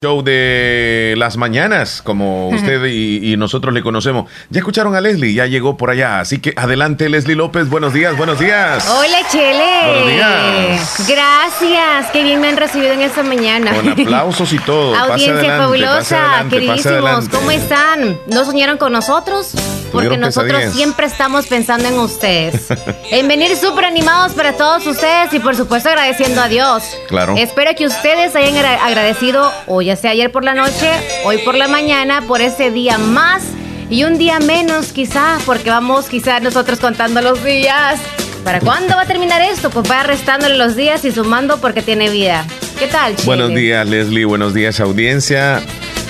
show de las mañanas, como usted y, nosotros le conocemos. Ya escucharon a Leslie, ya llegó por allá. Así que adelante, Leslie López. Buenos días, buenos días. Hola, Chele. Buenos días. Gracias. Qué bien me han recibido en esta mañana. Con aplausos y todo. Audiencia fabulosa, queridísimos. ¿Cómo están? ¿No soñaron con nosotros? Porque nosotros siempre estamos pensando en ustedes. en venir súper animados para todos ustedes y por supuesto agradeciendo a Dios. Claro. Espero que ustedes hayan agradecido hoy ya sea ayer por la noche, hoy por la mañana, por ese día más y un día menos quizá, porque vamos quizá nosotros contando los días. ¿Para cuándo va a terminar esto? Pues va restándole los días y sumando porque tiene vida. ¿Qué tal, Chile? Buenos días, Leslie. Buenos días, audiencia.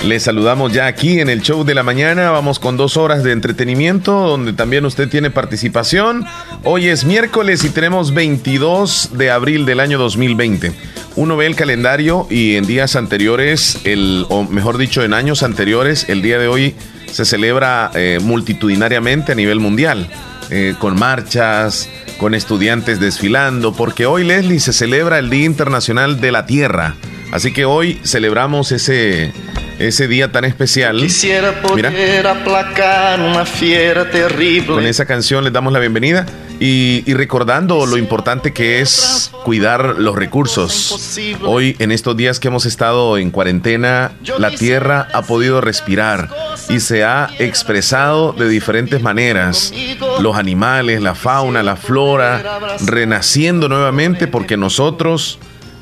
Les saludamos ya aquí en el show de la mañana. Vamos con dos horas de entretenimiento donde también usted tiene participación. Hoy es miércoles y tenemos 22 de abril del año 2020 uno ve el calendario y en días anteriores, el, o mejor dicho, en años anteriores, el día de hoy se celebra eh, multitudinariamente a nivel mundial, eh, con marchas, con estudiantes desfilando, porque hoy, Leslie, se celebra el Día Internacional de la Tierra. Así que hoy celebramos ese, ese día tan especial. Quisiera poder aplacar una fiera terrible. Con esa canción les damos la bienvenida. Y, recordando lo importante que es cuidar los recursos. Hoy, en estos días que hemos estado en cuarentena, la tierra ha podido respirar y se ha expresado de diferentes maneras. Los animales, la fauna, la flora, renaciendo nuevamente porque nosotros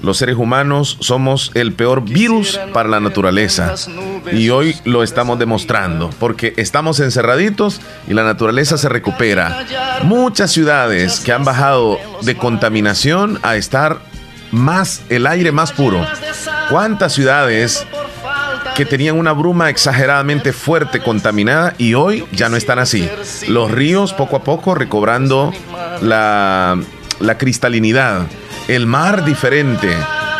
los seres humanos somos el peor virus para la naturaleza. Y hoy lo estamos demostrando, porque estamos encerraditos y la naturaleza se recupera. Muchas ciudades que han bajado de contaminación a estar más, el aire más puro. ¿Cuántas ciudades que tenían una bruma exageradamente fuerte, contaminada, y hoy ya no están así. Los ríos poco a poco recobrando la, la cristalinidad el mar diferente,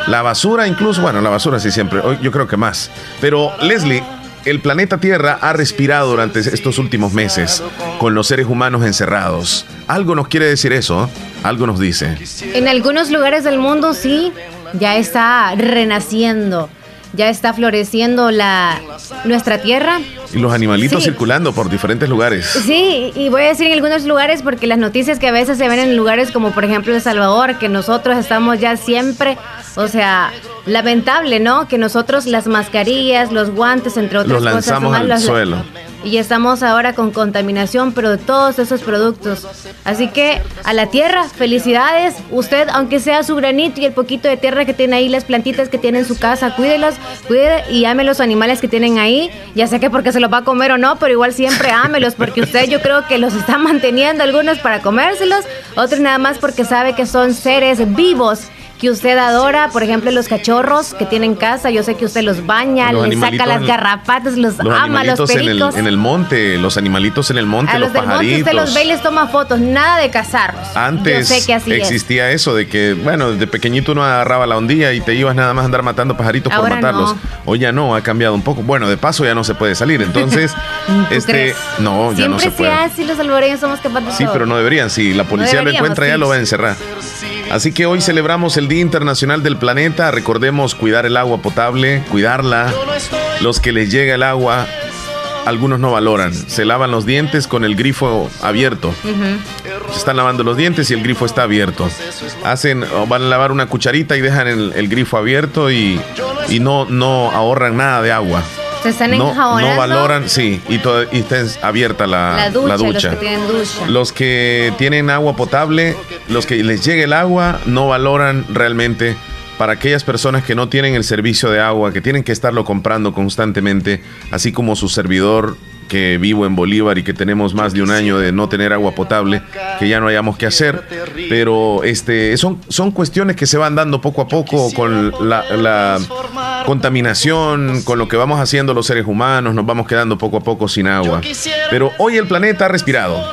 la basura incluso, bueno, la basura sí siempre, yo creo que más. Pero Leslie, el planeta Tierra ha respirado durante estos últimos meses con los seres humanos encerrados. Algo nos quiere decir eso, algo nos dice. En algunos lugares del mundo sí, ya está renaciendo ya está floreciendo la nuestra tierra. Y los animalitos circulando por diferentes lugares. Sí, y voy a decir en algunos lugares porque las noticias que a veces se ven en lugares como por ejemplo El Salvador, que nosotros estamos ya siempre, o sea, lamentable, ¿no? Que nosotros las mascarillas, los guantes, entre otras los lanzamos al suelo y estamos ahora con contaminación, pero de todos esos productos. Así que a la tierra, felicidades. Usted, aunque sea su granito y el poquito de tierra que tiene ahí, las plantitas que tiene en su casa, cuídelas, cuide y ame los animales que tienen ahí. Ya sé que porque se los va a comer o no, pero igual siempre ámelos, porque usted yo creo que los está manteniendo algunos para comérselos, otros nada más porque sabe que son seres vivos que usted adora, por ejemplo, los cachorros que tienen casa, yo sé que usted los baña, les saca las garrapatas, los, ama, los pericos. En el, en el, monte, los animalitos en el monte, a los, los pajaritos. usted los ve y les toma fotos, nada de cazarlos. Antes existía eso de que, bueno, desde pequeñito uno agarraba la ondilla y te ibas nada más a andar matando pajaritos por matarlos. Hoy ya no, ha cambiado un poco. Bueno, de paso ya no se puede salir, entonces, este, no, ya no se puede. Siempre los salvadoreños somos capaces Sí, pero no deberían, si la policía lo encuentra ya lo va a encerrar. Así que hoy celebramos el Día Internacional del Planeta. Recordemos cuidar el agua potable, cuidarla. Los que les llega el agua, algunos no valoran. Se lavan los dientes con el grifo abierto. Se están lavando los dientes y el grifo está abierto. Hacen, van a lavar una cucharita y dejan el, grifo abierto y, y no, no ahorran nada de agua no, No valoran, sí, y, y está abierta la, ducha, Los que tienen agua potable, los que les llegue el agua, no valoran realmente para aquellas personas que no tienen el servicio de agua, que tienen que estarlo comprando constantemente, así como su servidor que vivo en Bolívar y que tenemos más de un año de no tener agua potable, que ya no hayamos que hacer, pero este, son, son cuestiones que se van dando poco a poco con la, contaminación, con lo que vamos haciendo los seres humanos, nos vamos quedando poco a poco sin agua. Pero hoy el planeta ha respirado,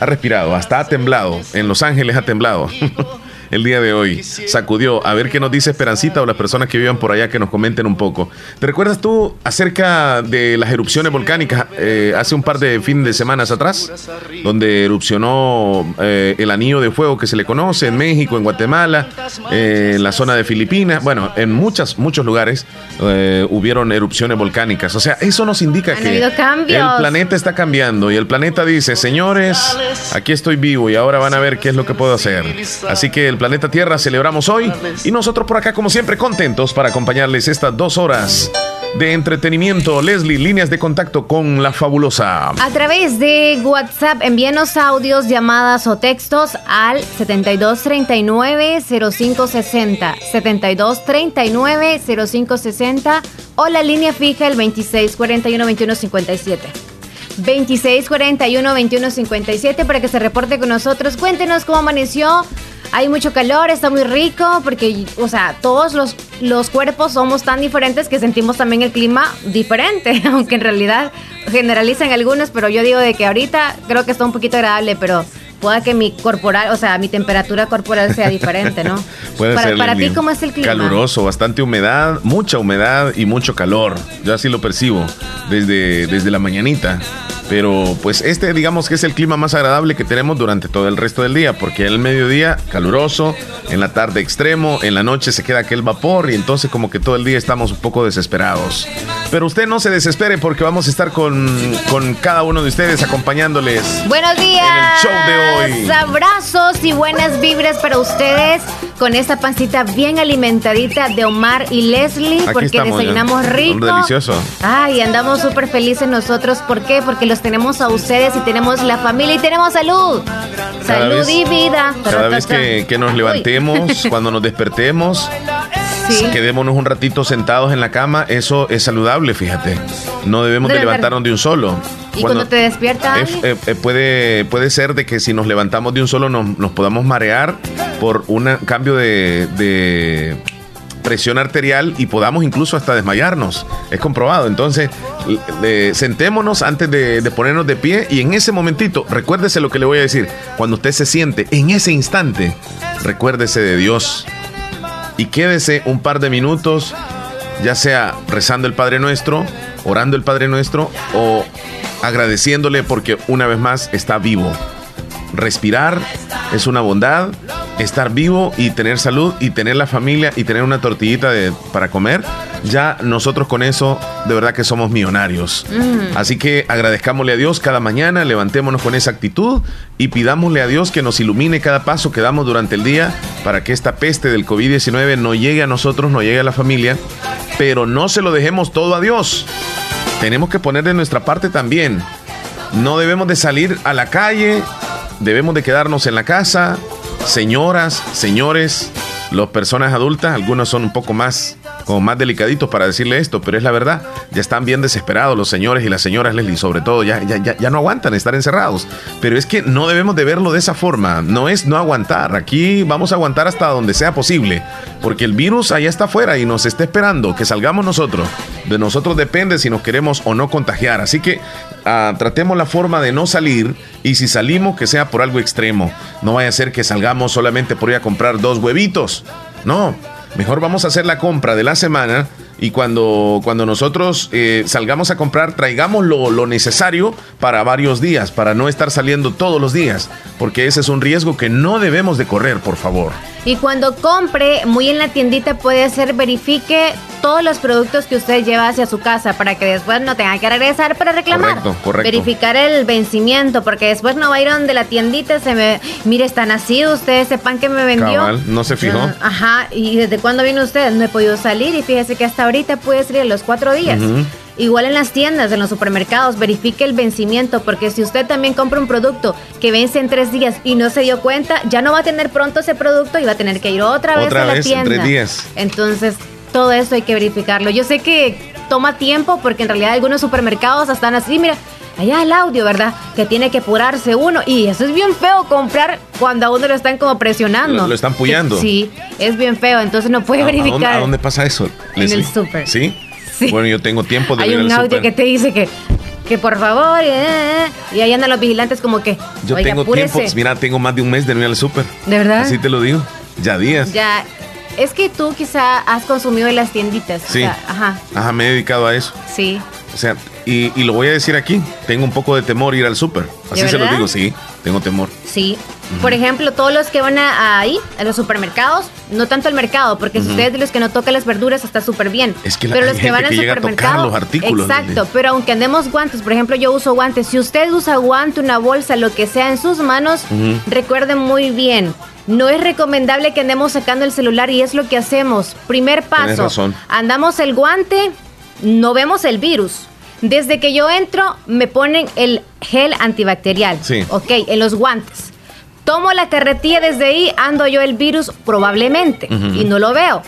ha respirado, hasta ha temblado, en Los Ángeles ha temblado. el día de hoy. Sacudió. A ver qué nos dice Esperancita o las personas que vivan por allá que nos comenten un poco. ¿Te recuerdas tú acerca de las erupciones volcánicas eh, hace un par de fines de semanas atrás? Donde erupcionó eh, el anillo de fuego que se le conoce en México, en Guatemala, eh, en la zona de Filipinas. Bueno, en muchas, muchos lugares hubieron erupciones volcánicas. O sea, eso nos indica que el planeta está cambiando y el planeta dice, señores, aquí estoy vivo y ahora van a ver qué es lo que puedo hacer. Así que el planeta Tierra celebramos hoy y nosotros por acá, como siempre, contentos para acompañarles estas dos horas de entretenimiento. Leslie, líneas de contacto con la fabulosa. A través de WhatsApp, envíenos audios, llamadas o textos al 7239-0560. 7239-0560 o la línea fija el 2641-2157. 2641-2157 para que se reporte con nosotros. Cuéntenos cómo amaneció. Hay mucho calor, está muy rico, porque, o sea, todos los, los cuerpos somos tan diferentes que sentimos también el clima diferente, aunque en realidad generalizan algunos, pero yo digo de que ahorita creo que está un poquito agradable, pero pueda que mi corporal, o sea, mi temperatura corporal sea diferente, ¿no? Puede para, ser. Para ti, ¿cómo es el clima? Caluroso, bastante humedad, mucha humedad y mucho calor. Yo así lo percibo desde, desde la mañanita. Pero pues este digamos que es el clima más agradable que tenemos durante todo el resto del día, porque el mediodía caluroso, en la tarde extremo, en la noche se queda aquel vapor y entonces como que todo el día estamos un poco desesperados. Pero usted no se desespere porque vamos a estar con, con cada uno de ustedes acompañándoles. Buenos días. En el show de hoy. Abrazos y buenas vibras para ustedes con esta pancita bien alimentadita de Omar y Leslie, porque desayunamos rico. Delicioso. Ay, andamos súper felices nosotros. ¿Por qué? Porque los tenemos a ustedes y tenemos la familia y tenemos salud. salud y vida. Cada vez que, que nos levantemos, cuando nos despertemos, quedémonos un ratito sentados en la cama, eso es saludable, fíjate. No debemos de, levantarnos de un solo. ¿Y cuando, te despiertas? Eh, eh, puede, puede ser de que si nos levantamos de un solo nos, nos podamos marear por un cambio de, de presión arterial y podamos incluso hasta desmayarnos. Es comprobado. Entonces, sentémonos antes de, de, ponernos de pie y en ese momentito, recuérdese lo que le voy a decir. Cuando usted se siente, en ese instante, recuérdese de Dios y quédese un par de minutos, ya sea rezando el Padre Nuestro, orando el Padre Nuestro o agradeciéndole porque una vez más está vivo. Respirar es una bondad, estar vivo y tener salud y tener la familia y tener una tortillita de, para comer, ya nosotros con eso de verdad que somos millonarios. Mm. Así que agradezcámosle a Dios cada mañana, levantémonos con esa actitud y pidámosle a Dios que nos ilumine cada paso que damos durante el día para que esta peste del COVID-19 no llegue a nosotros, no llegue a la familia, pero no se lo dejemos todo a Dios. Tenemos que poner de nuestra parte también. No debemos de salir a la calle, debemos de quedarnos en la casa, señoras, señores, las personas adultas, algunos son un poco más como más delicaditos para decirle esto, pero es la verdad. Ya están bien desesperados los señores y las señoras Leslie, sobre todo, ya, ya, ya, ya no aguantan estar encerrados. Pero es que no debemos de verlo de esa forma. No es no aguantar. Aquí vamos a aguantar hasta donde sea posible. Porque el virus allá está afuera y nos está esperando que salgamos nosotros. De nosotros depende si nos queremos o no contagiar. Así que ah, tratemos la forma de no salir y si salimos que sea por algo extremo. No vaya a ser que salgamos solamente por ir a comprar dos huevitos. No, Mejor vamos a hacer la compra de la semana y cuando, cuando nosotros eh, salgamos a comprar, traigamos lo, lo, necesario para varios días, para no estar saliendo todos los días, porque ese es un riesgo que no debemos de correr, por favor. Y cuando compre, muy en la tiendita puede ser verifique todos los productos que usted lleva hacia su casa para que después no tenga que regresar para reclamar. Correcto, correcto. Verificar el vencimiento, porque después no va a ir donde la tiendita se me, mire, está nacido usted ese pan que me vendió. Cabal, no se fijó. ajá, y desde cuándo vino usted, no he podido salir y fíjese que hasta ahorita puede salir los cuatro días. Igual en las tiendas, en los supermercados, verifique el vencimiento, porque si usted también compra un producto que vence en tres días y no se dio cuenta, ya no va a tener pronto ese producto y va a tener que ir otra vez a la vez, tienda. En tres días. Entonces, todo eso hay que verificarlo. Yo sé que toma tiempo porque en realidad algunos supermercados están así, mira, allá el audio, ¿verdad? Que tiene que apurarse uno. Y eso es bien feo comprar cuando a uno lo están como presionando. Lo, lo están puyando. Sí, es bien feo, entonces no puede verificar. ¿a dónde, ¿A dónde, pasa eso? En el súper. ¿Sí? Bueno, yo tengo tiempo de Hay un audio que te dice que que por favor, eh, eh, y ahí andan los vigilantes como que. Yo tengo tiempo, mira, tengo más de un mes de no ir al súper. ¿De verdad? Así te lo digo. Ya días. Ya. Es que tú quizá has consumido en las tienditas. Sí. ajá. Ajá, me he dedicado a eso. Sí. O sea, y, y, lo voy a decir aquí, tengo un poco de temor ir al súper. Así se lo digo, sí, tengo temor. Sí. Por ejemplo, todos los que van a, ahí, a los supermercados, no tanto al mercado, porque si ustedes de los que no tocan las verduras está súper bien. Es que la, pero los que van al supermercado, los artículos. Exacto, pero aunque andemos guantes, por ejemplo, yo uso guantes. Si usted usa guante, una bolsa, lo que sea en sus manos, recuerden muy bien. No es recomendable que andemos sacando el celular y es lo que hacemos. Primer paso. Andamos el guante, no vemos el virus. Desde que yo entro, me ponen el gel antibacterial. Sí. Ok, en los guantes. Tomo la carretilla desde ahí, ando yo el virus probablemente y no lo veo.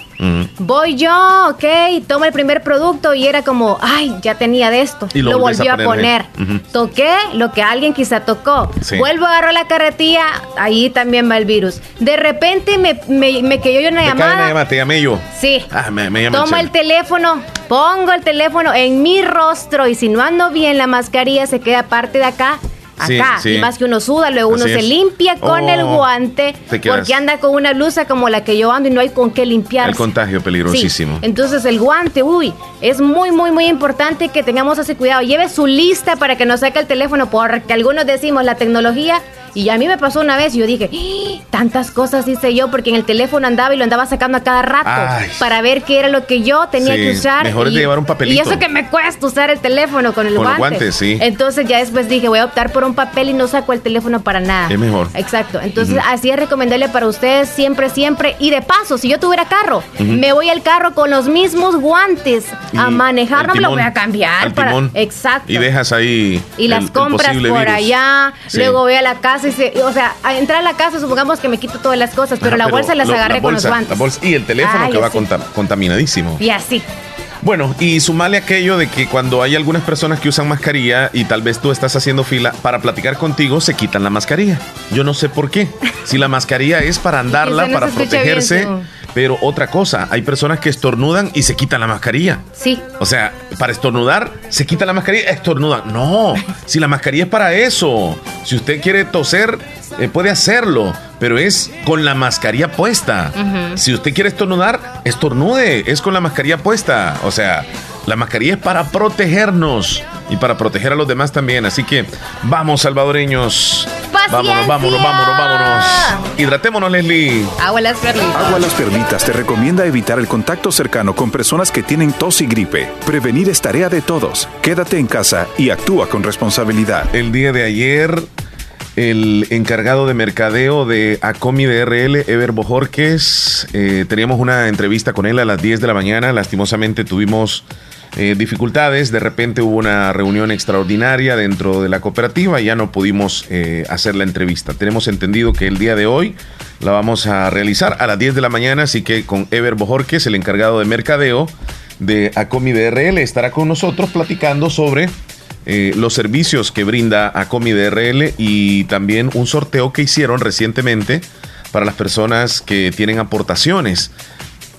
Voy yo, ok, tomo el primer producto y era como, ay, ya tenía de esto. Y lo, volvió a poner. Toqué lo que alguien quizá tocó. Vuelvo a agarrar la carretilla, ahí también va el virus. De repente me, me, me cayó una llamada. te llamé yo. Sí. Ah, me, me Tomo el, teléfono, pongo el teléfono en mi rostro y si no ando bien la mascarilla se queda parte de acá acá. Y más que uno suda, luego uno se limpia con el oh, guante porque anda con una blusa como la que yo ando y no hay con qué limpiar. El contagio peligrosísimo. Entonces el guante, uy, es muy, muy, muy importante que tengamos ese cuidado. Lleve su lista para que no saque el teléfono porque algunos decimos la tecnología y a mí me pasó una vez y yo dije, ¡Ah! tantas cosas hice yo porque en el teléfono andaba y lo andaba sacando a cada rato para ver qué era lo que yo tenía que usar. Mejor y, de llevar un papelito. Y eso que me cuesta usar el teléfono con el con guante. sí. Entonces ya después dije, voy a optar por un papel y no saco el teléfono para nada. Es mejor. Exacto. Entonces así es recomendable para ustedes siempre, siempre. Y de paso, si yo tuviera carro, me voy al carro con los mismos guantes a manejar, no me lo voy a cambiar. para... Exacto. Y dejas ahí. Y las compras por allá. Luego voy a la casa se. O sea, a entrar a la casa, supongamos que me quito todas las cosas, pero la bolsa las agarré con los guantes. y el teléfono que va contaminadísimo. Y así. Bueno, y sumale aquello de que cuando hay algunas personas que usan mascarilla y tal vez tú estás haciendo fila para platicar contigo, se quitan la mascarilla. Yo no sé por qué. Si la mascarilla es para andarla, para protegerse. pero otra cosa, hay personas que estornudan y se quitan la mascarilla. Sí. O sea, para estornudar, se quita la mascarilla, estornudan. No, si la mascarilla es para eso. Si usted quiere toser, eh, puede hacerlo, pero es con la mascarilla puesta. Si usted quiere estornudar, estornude, es con la mascarilla puesta. O sea, la mascarilla es para protegernos y para proteger a los demás también. Así que vamos, salvadoreños. Vámonos, vámonos, vámonos, vámonos. Hidratémonos, Leslie. Agua las perlitas. Agua las perlitas te recomienda evitar el contacto cercano con personas que tienen tos y gripe. Prevenir es tarea de todos. Quédate en casa y actúa con responsabilidad. El día de ayer el encargado de mercadeo de Acomi DRL, Ever Bojorques. Eh, teníamos una entrevista con él a las 10 de la mañana. Lastimosamente tuvimos eh, dificultades. De repente hubo una reunión extraordinaria dentro de la cooperativa y ya no pudimos eh, hacer la entrevista. Tenemos entendido que el día de hoy la vamos a realizar a las 10 de la mañana, así que con Ever Bojorques, el encargado de mercadeo de Acomi DRL, estará con nosotros platicando sobre eh, los servicios que brinda Acomi DRL y también un sorteo que hicieron recientemente para las personas que tienen aportaciones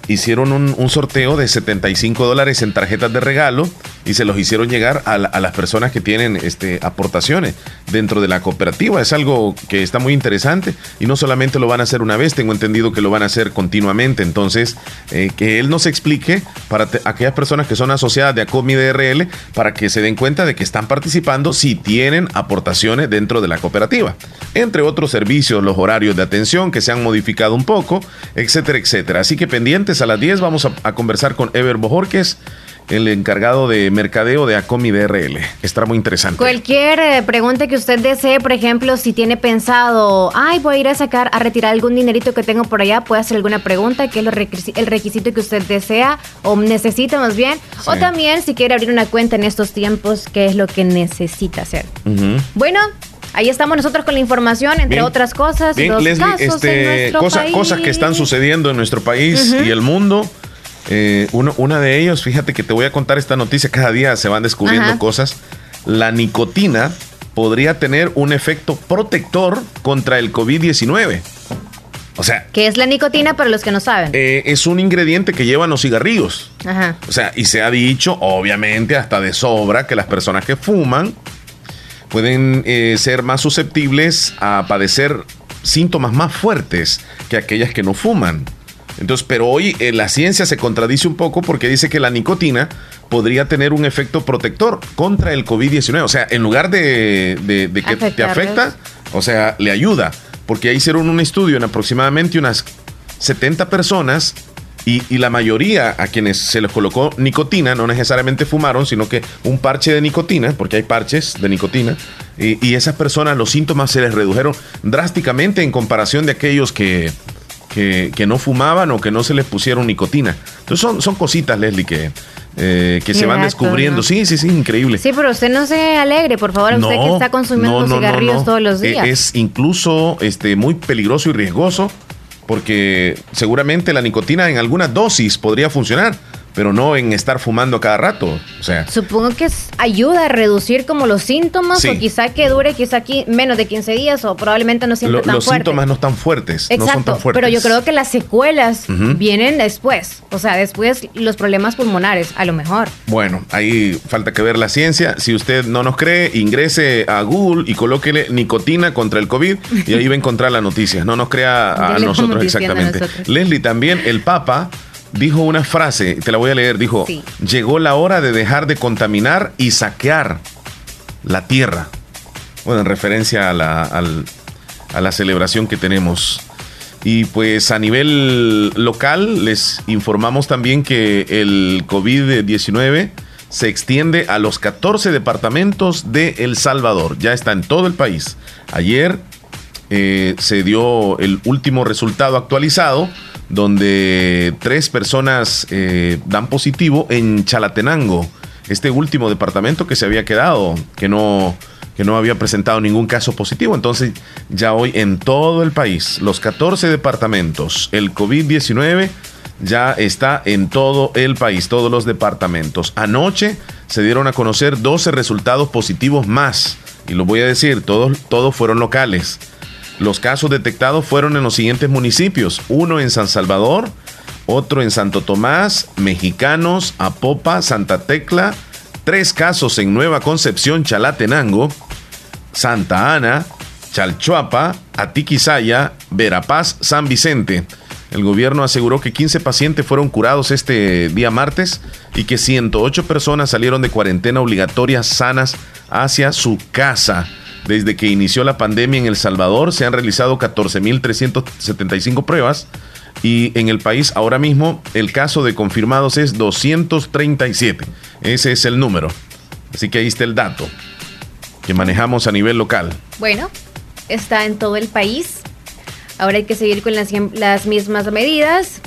hicieron un, sorteo de 75 dólares en tarjetas de regalo y se los hicieron llegar a, las personas que tienen este, aportaciones dentro de la cooperativa. Es algo que está muy interesante y no solamente lo van a hacer una vez, tengo entendido que lo van a hacer continuamente. Entonces, eh, que él nos explique para aquellas personas que son asociadas de ACOMI DRL para que se den cuenta de que están participando si tienen aportaciones dentro de la cooperativa. Entre otros servicios, los horarios de atención que se han modificado un poco, etcétera, etcétera. Así que pendientes a las 10 vamos a, conversar con Ever Bojorques el encargado de mercadeo de Acomi DRL. Estará muy interesante. Cualquier eh, pregunta que usted desee, por ejemplo, si tiene pensado, ay, voy a ir a sacar, a retirar algún dinerito que tengo por allá, puede hacer alguna pregunta, que es el requisito que usted desea o necesita más bien. O también si quiere abrir una cuenta en estos tiempos, qué es lo que necesita hacer. Bueno, Ahí estamos nosotros con la información, entre otras cosas. Bien, Leslie, este, cosas que están sucediendo en nuestro país y el mundo. Eh, uno, una de ellos, fíjate que te voy a contar esta noticia, cada día se van descubriendo cosas. La nicotina podría tener un efecto protector contra el COVID-19. O sea. ¿Qué es la nicotina para los que no saben? Eh, es un ingrediente que llevan los cigarrillos. Ajá. O sea, y se ha dicho, obviamente, hasta de sobra, que las personas que fuman pueden eh, ser más susceptibles a padecer síntomas más fuertes que aquellas que no fuman. Entonces, pero hoy eh, la ciencia se contradice un poco porque dice que la nicotina podría tener un efecto protector contra el COVID-19. O sea, en lugar de, que te afecta, o sea, le ayuda. Porque ahí hicieron un estudio en aproximadamente unas 70 personas y, la mayoría a quienes se les colocó nicotina no necesariamente fumaron, sino que un parche de nicotina, porque hay parches de nicotina, y, y esas personas los síntomas se les redujeron drásticamente en comparación de aquellos que, que, no fumaban o que no se les pusieron nicotina. Entonces son, son cositas, Leslie, que, eh, que se van descubriendo. Sí, sí, sí, increíble. Sí, pero usted no se alegre, por favor, usted que está consumiendo cigarrillos todos los días. Es incluso este, muy peligroso y riesgoso porque seguramente la nicotina en algunas dosis podría funcionar pero no en estar fumando cada rato. O sea, supongo que ayuda a reducir como los síntomas o quizá que dure quizá aquí menos de 15 días o probablemente no siempre tan Los síntomas no están fuertes, Exacto, no son tan fuertes. Pero yo creo que las secuelas vienen después, o sea, después los problemas pulmonares, a lo mejor. Bueno, ahí falta que ver la ciencia. Si usted no nos cree, ingrese a Google y colóquele nicotina contra el COVID y ahí va a encontrar la noticia. No nos crea a nosotros exactamente. Leslie, también el Papa dijo una frase, te la voy a leer, dijo, llegó la hora de dejar de contaminar y saquear la tierra. Bueno, en referencia a la, a la celebración que tenemos. Y pues a nivel local les informamos también que el COVID-19 se extiende a los 14 departamentos de El Salvador. Ya está en todo el país. Ayer eh, se dio el último resultado actualizado donde tres personas eh, dan positivo en Chalatenango, este último departamento que se había quedado, que no, que no había presentado ningún caso positivo. Entonces, ya hoy en todo el país, los 14 departamentos, el COVID-19 ya está en todo el país, todos los departamentos. Anoche se dieron a conocer 12 resultados positivos más, y lo voy a decir, todos, todos fueron locales. Los casos detectados fueron en los siguientes municipios, uno en San Salvador, otro en Santo Tomás, Mexicanos, Apopa, Santa Tecla, tres casos en Nueva Concepción, Chalatenango, Santa Ana, Chalchuapa, Atiquizaya, Verapaz, San Vicente. El gobierno aseguró que 15 pacientes fueron curados este día martes y que 108 personas salieron de cuarentena obligatoria sanas hacia su casa. Desde que inició la pandemia en El Salvador se han realizado 14.375 pruebas y en el país ahora mismo el caso de confirmados es 237. Ese es el número. Así que ahí está el dato que manejamos a nivel local. Bueno, está en todo el país. Ahora hay que seguir con las, las mismas medidas,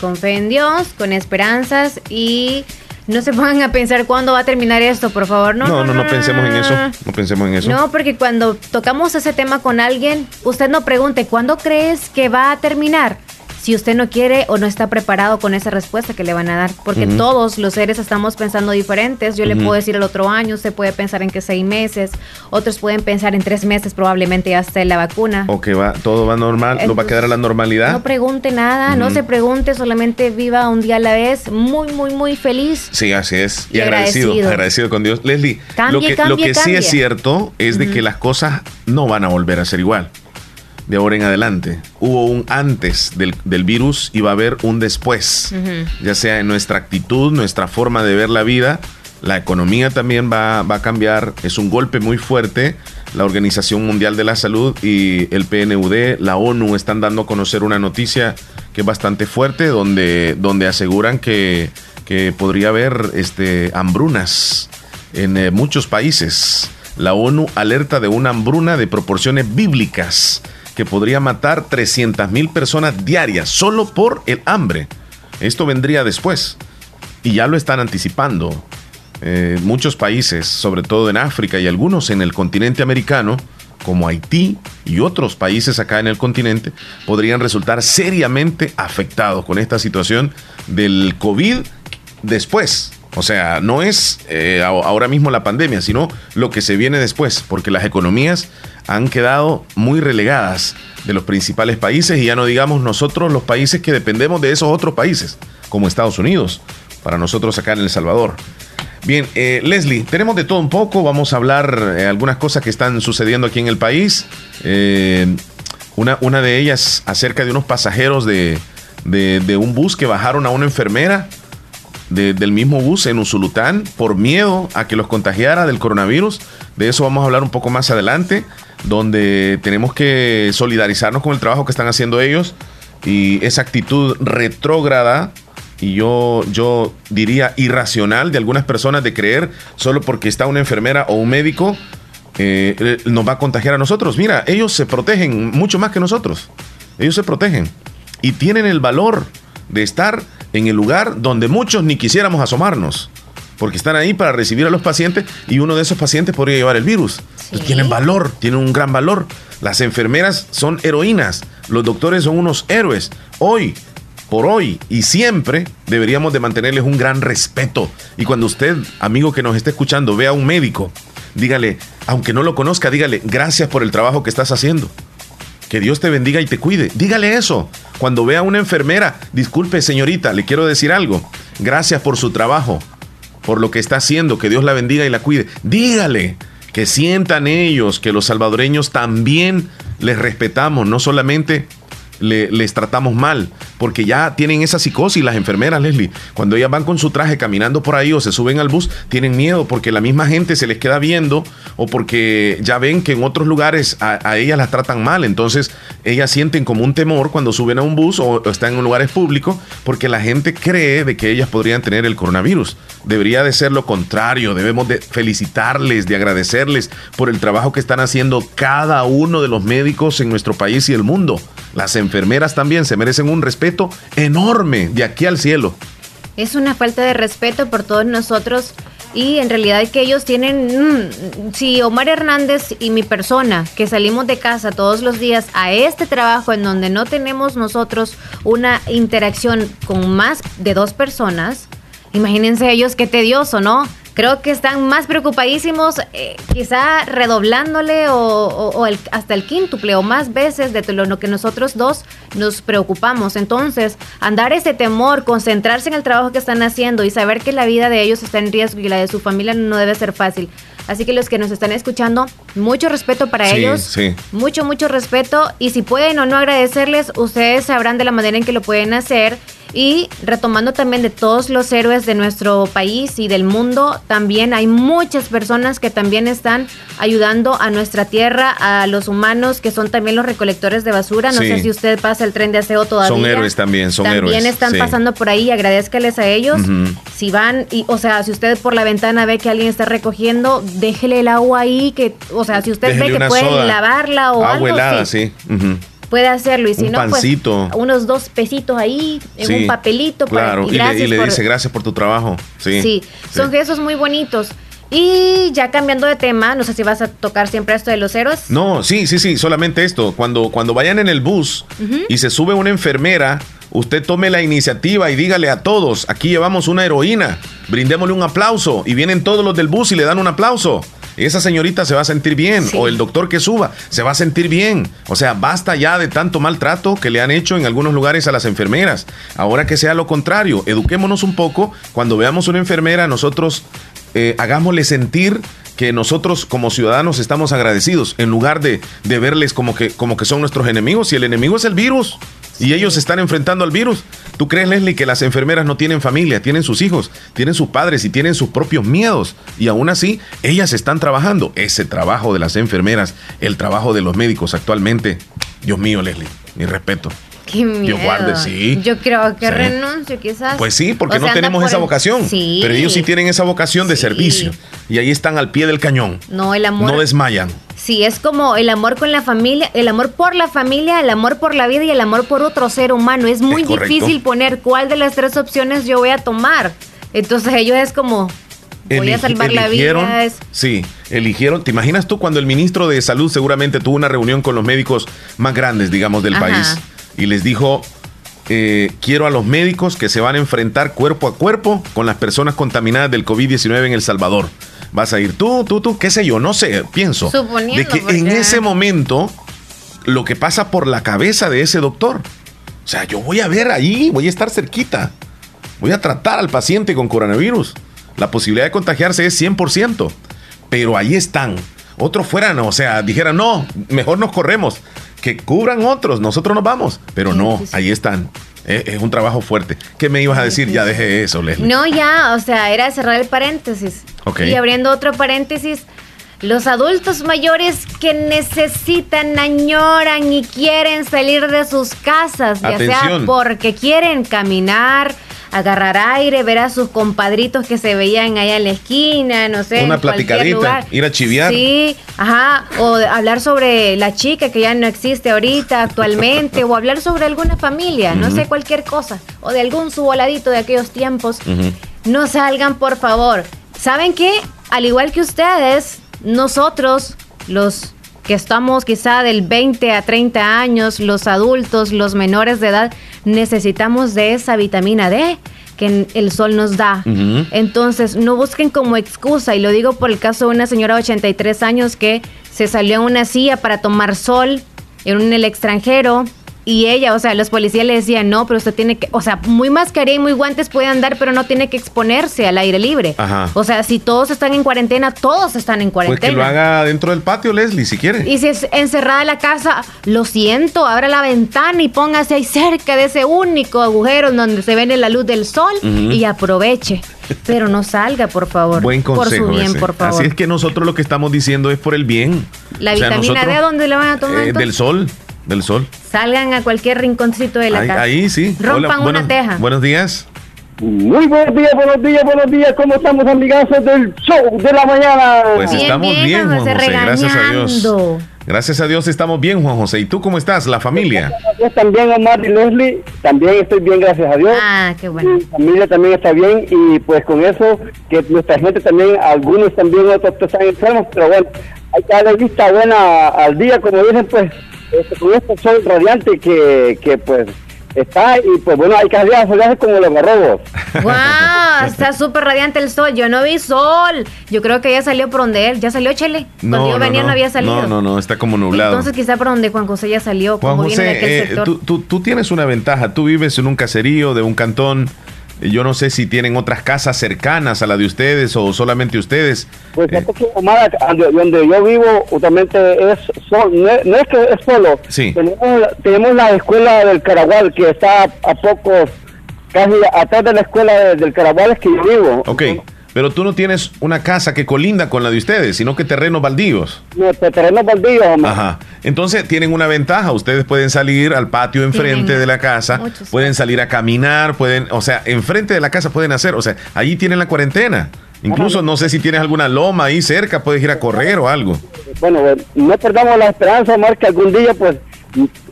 con fe en Dios, con esperanzas y no se pongan a pensar cuándo va a terminar esto, por favor. No, no, no, no, pensemos en eso. No pensemos en eso. No, porque cuando tocamos ese tema con alguien, usted no pregunte, ¿cuándo crees que va a terminar? Si usted no quiere o no está preparado con esa respuesta que le van a dar, porque todos los seres estamos pensando diferentes. Yo le puedo decir el otro año, usted puede pensar en que seis meses, otros pueden pensar en tres meses, probablemente ya esté la vacuna. O que va, todo va normal, no va a quedar a la normalidad. No pregunte nada, no se pregunte, solamente viva un día a la vez, muy, muy, muy feliz. Sí, así es. Y, agradecido, agradecido, con Dios. Leslie, lo que, lo que sí es cierto es de que las cosas no van a volver a ser igual de ahora en adelante. Hubo un antes del, virus y va a haber un después, ya sea en nuestra actitud, nuestra forma de ver la vida. La economía también va, va, a cambiar, es un golpe muy fuerte. La Organización Mundial de la Salud y el PNUD, la ONU están dando a conocer una noticia que es bastante fuerte, donde, donde aseguran que, que podría haber este, hambrunas en eh, muchos países. La ONU alerta de una hambruna de proporciones bíblicas que podría matar 300 mil personas diarias solo por el hambre. Esto vendría después y ya lo están anticipando. Eh, muchos países, sobre todo en África y algunos en el continente americano, como Haití y otros países acá en el continente, podrían resultar seriamente afectados con esta situación del COVID después. O sea, no es eh, ahora mismo la pandemia, sino lo que se viene después, porque las economías han quedado muy relegadas de los principales países y ya no digamos nosotros los países que dependemos de esos otros países, como Estados Unidos, para nosotros acá en El Salvador. Bien, eh, Leslie, tenemos de todo un poco, vamos a hablar eh, algunas cosas que están sucediendo aquí en el país. Eh, Una, de ellas acerca de unos pasajeros de, un bus que bajaron a una enfermera del mismo bus en Usulután por miedo a que los contagiara del coronavirus. De eso vamos a hablar un poco más adelante, donde tenemos que solidarizarnos con el trabajo que están haciendo ellos y esa actitud retrógrada y yo, yo diría irracional de algunas personas de creer solo porque está una enfermera o un médico eh, nos va a contagiar a nosotros. Mira, ellos se protegen mucho más que nosotros. Ellos se protegen y tienen el valor de estar en el lugar donde muchos ni quisiéramos asomarnos. Porque están ahí para recibir a los pacientes y uno de esos pacientes podría llevar el virus. tienen valor, tienen un gran valor. Las enfermeras son heroínas, los doctores son unos héroes. Hoy por hoy y siempre deberíamos de mantenerles un gran respeto. Y cuando usted, amigo que nos esté escuchando, vea a un médico, dígale, aunque no lo conozca, dígale, gracias por el trabajo que estás haciendo. Que Dios te bendiga y te cuide. Dígale eso. Cuando vea a una enfermera, disculpe señorita, le quiero decir algo. Gracias por su trabajo, por lo que está haciendo, que Dios la bendiga y la cuide. Dígale que sientan ellos que los salvadoreños también les respetamos, no solamente les tratamos mal, porque ya tienen esa psicosis las enfermeras, Leslie. Cuando ellas van con su traje caminando por ahí o se suben al bus, tienen miedo porque la misma gente se les queda viendo o porque ya ven que en otros lugares a, ellas las tratan mal. Entonces ellas sienten como un temor cuando suben a un bus o, están en lugares públicos porque la gente cree de que ellas podrían tener el coronavirus. Debería de ser lo contrario, debemos de felicitarles, de agradecerles por el trabajo que están haciendo cada uno de los médicos en nuestro país y el mundo. Las enfermeras también se merecen un respeto enorme de aquí al cielo. Es una falta de respeto por todos nosotros y en realidad que ellos tienen, mm, si Omar Hernández y mi persona, que salimos de casa todos los días a este trabajo en donde no tenemos nosotros una interacción con más de dos personas, imagínense ellos qué tedioso, ¿no? Creo que están más preocupadísimos, eh, quizá redoblándole o, hasta el quíntuple o más veces de lo que nosotros dos nos preocupamos. Entonces, andar ese temor, concentrarse en el trabajo que están haciendo y saber que la vida de ellos está en riesgo y la de su familia no debe ser fácil. Así que los que nos están escuchando, mucho respeto para ellos. Sí. Mucho, mucho respeto. Y si pueden o no agradecerles, ustedes sabrán de la manera en que lo pueden hacer. Y retomando también de todos los héroes de nuestro país y del mundo, también hay muchas personas que también están ayudando a nuestra tierra, a los humanos que son también los recolectores de basura. No sé si usted pasa el tren de aseo todavía. Son héroes también, son héroes. También están pasando por ahí, agradezcales a ellos. Si van, y, o sea, si usted por la ventana ve que alguien está recogiendo, déjele el agua ahí, que, o sea, si usted ve que pueden lavarla o algo. Helada, sí puede hacerlo. Y si no, pues unos dos pesitos ahí en un papelito. Claro, y, le, dice gracias por tu trabajo. Sí, sí. son gestos muy bonitos. Y ya cambiando de tema, no sé si vas a tocar siempre esto de los héroes. No, sí, sí, sí, solamente esto. Cuando, cuando vayan en el bus y se sube una enfermera, usted tome la iniciativa y dígale a todos, aquí llevamos una heroína, brindémosle un aplauso. Y vienen todos los del bus y le dan un aplauso esa señorita se va a sentir bien, o el doctor que suba se va a sentir bien. O sea, basta ya de tanto maltrato que le han hecho en algunos lugares a las enfermeras. Ahora que sea lo contrario, eduquémonos un poco. Cuando veamos una enfermera, nosotros eh, hagámosle sentir que nosotros como ciudadanos estamos agradecidos en lugar de, de verles como que, como que son nuestros enemigos. Y el enemigo es el virus y ellos se están enfrentando al virus. ¿Tú crees, Leslie, que las enfermeras no tienen familia, tienen sus hijos, tienen sus padres y tienen sus propios miedos? Y aún así, ellas están trabajando. Ese trabajo de las enfermeras, el trabajo de los médicos actualmente. Dios mío, Leslie, mi respeto. Qué miedo. guarde, sí. Yo creo que renuncio, quizás. Pues sí, porque no tenemos esa vocación. Sí. Pero ellos sí tienen esa vocación de servicio. Y ahí están al pie del cañón. No, el amor. No desmayan. Sí, es como el amor con la familia, el amor por la familia, el amor por la vida y el amor por otro ser humano. Es muy difícil poner cuál de las tres opciones yo voy a tomar. Entonces ellos es como, voy a salvar la vida. Sí, eligieron. ¿Te imaginas tú cuando el ministro de Salud seguramente tuvo una reunión con los médicos más grandes, digamos, del país y les dijo, eh, quiero a los médicos que se van a enfrentar cuerpo a cuerpo con las personas contaminadas del COVID-19 en El Salvador? vas a ir tú, tú, tú, qué sé yo, no sé, pienso. de que en ese momento lo que pasa por la cabeza de ese doctor. O sea, yo voy a ver ahí, voy a estar cerquita. Voy a tratar al paciente con coronavirus. La posibilidad de contagiarse es 100%. Pero ahí están. Otros fueran, o sea, dijeran, no, mejor nos corremos que cubran otros, nosotros nos vamos, pero no, ahí están. Es, un trabajo fuerte. ¿Qué me ibas a decir? Ya dejé eso, Leslie. No, ya, o sea, era cerrar el paréntesis. Y abriendo otro paréntesis, los adultos mayores que necesitan, añoran y quieren salir de sus casas, ya sea porque quieren caminar, agarrar aire, ver a sus compadritos que se veían allá en la esquina, no sé. Una platicadita, ir a chiviar. Sí, ajá, o hablar sobre la chica que ya no existe ahorita actualmente, o hablar sobre alguna familia, no sé, cualquier cosa, o de algún suboladito de aquellos tiempos. No salgan, por favor. ¿Saben qué? Al igual que ustedes, nosotros, los que estamos quizá del 20 a 30 años, los adultos, los menores de edad, necesitamos de esa vitamina D que el sol nos da. Entonces, no busquen como excusa, y lo digo por el caso de una señora de 83 años que se salió en una silla para tomar sol en el extranjero y ella, o sea, los policías le decían, no, pero usted tiene que, o sea, muy mascarilla y muy guantes puede andar, pero no tiene que exponerse al aire libre. Ajá. O sea, si todos están en cuarentena, todos están en cuarentena. Pues que lo haga dentro del patio, Leslie, si quiere. Y si es encerrada la casa, lo siento, abra la ventana y póngase ahí cerca de ese único agujero donde se ve la luz del sol y aproveche. Pero no salga, por favor. Buen consejo. Por su bien, por favor. Así es que nosotros lo que estamos diciendo es por el bien. La vitamina D, ¿dónde la van a tomar? Eh, del sol del sol. Salgan a cualquier rinconcito de la ahí, casa. Ahí sí. Rompan una teja. Buenos días. Muy buenos días, buenos días, buenos días. ¿Cómo estamos, amigazos del show de la mañana? Pues estamos bien, Juan José. Gracias a Dios. Gracias a Dios estamos bien, Juan José. ¿Y tú cómo estás? ¿La familia? Yo también, Omar y Leslie. También estoy bien, gracias a Dios. Ah, qué bueno. Mi familia también está bien. Y pues con eso, que nuestra gente también, algunos también, otros están enfermos. Pero bueno, hay que darle vista buena al día, como dicen, pues este, con este sol radiante que, que pues está y pues bueno, hay que salir como los barrobos. ¡Wow! está súper radiante el sol. Yo no vi sol. Yo creo que ya salió por donde él. ¿Ya salió Chele? Cuando yo venía no. había salido. No, no, no, está como nublado. Entonces quizá por donde Juan José ya salió. Juan José, eh, tú, tú, tú tienes una ventaja. Tú vives en un caserío de un cantón yo no sé si tienen otras casas cercanas a la de ustedes o solamente ustedes. Pues eh. donde yo vivo, justamente es no, es que es solo. Sí. Tenemos, la escuela del Caragual que está a pocos, casi atrás de la escuela del Caragual es que yo vivo. Ok. Pero tú no tienes una casa que colinda con la de ustedes, sino que terrenos baldíos. No, terrenos baldíos, Ajá. Entonces tienen una ventaja. Ustedes pueden salir al patio enfrente de la casa, pueden salir a caminar, pueden, o sea, enfrente de la casa pueden hacer, o sea, allí tienen la cuarentena. Incluso no sé si tienes alguna loma ahí cerca, puedes ir a correr o algo. Bueno, no perdamos la esperanza, Omar, que algún día pues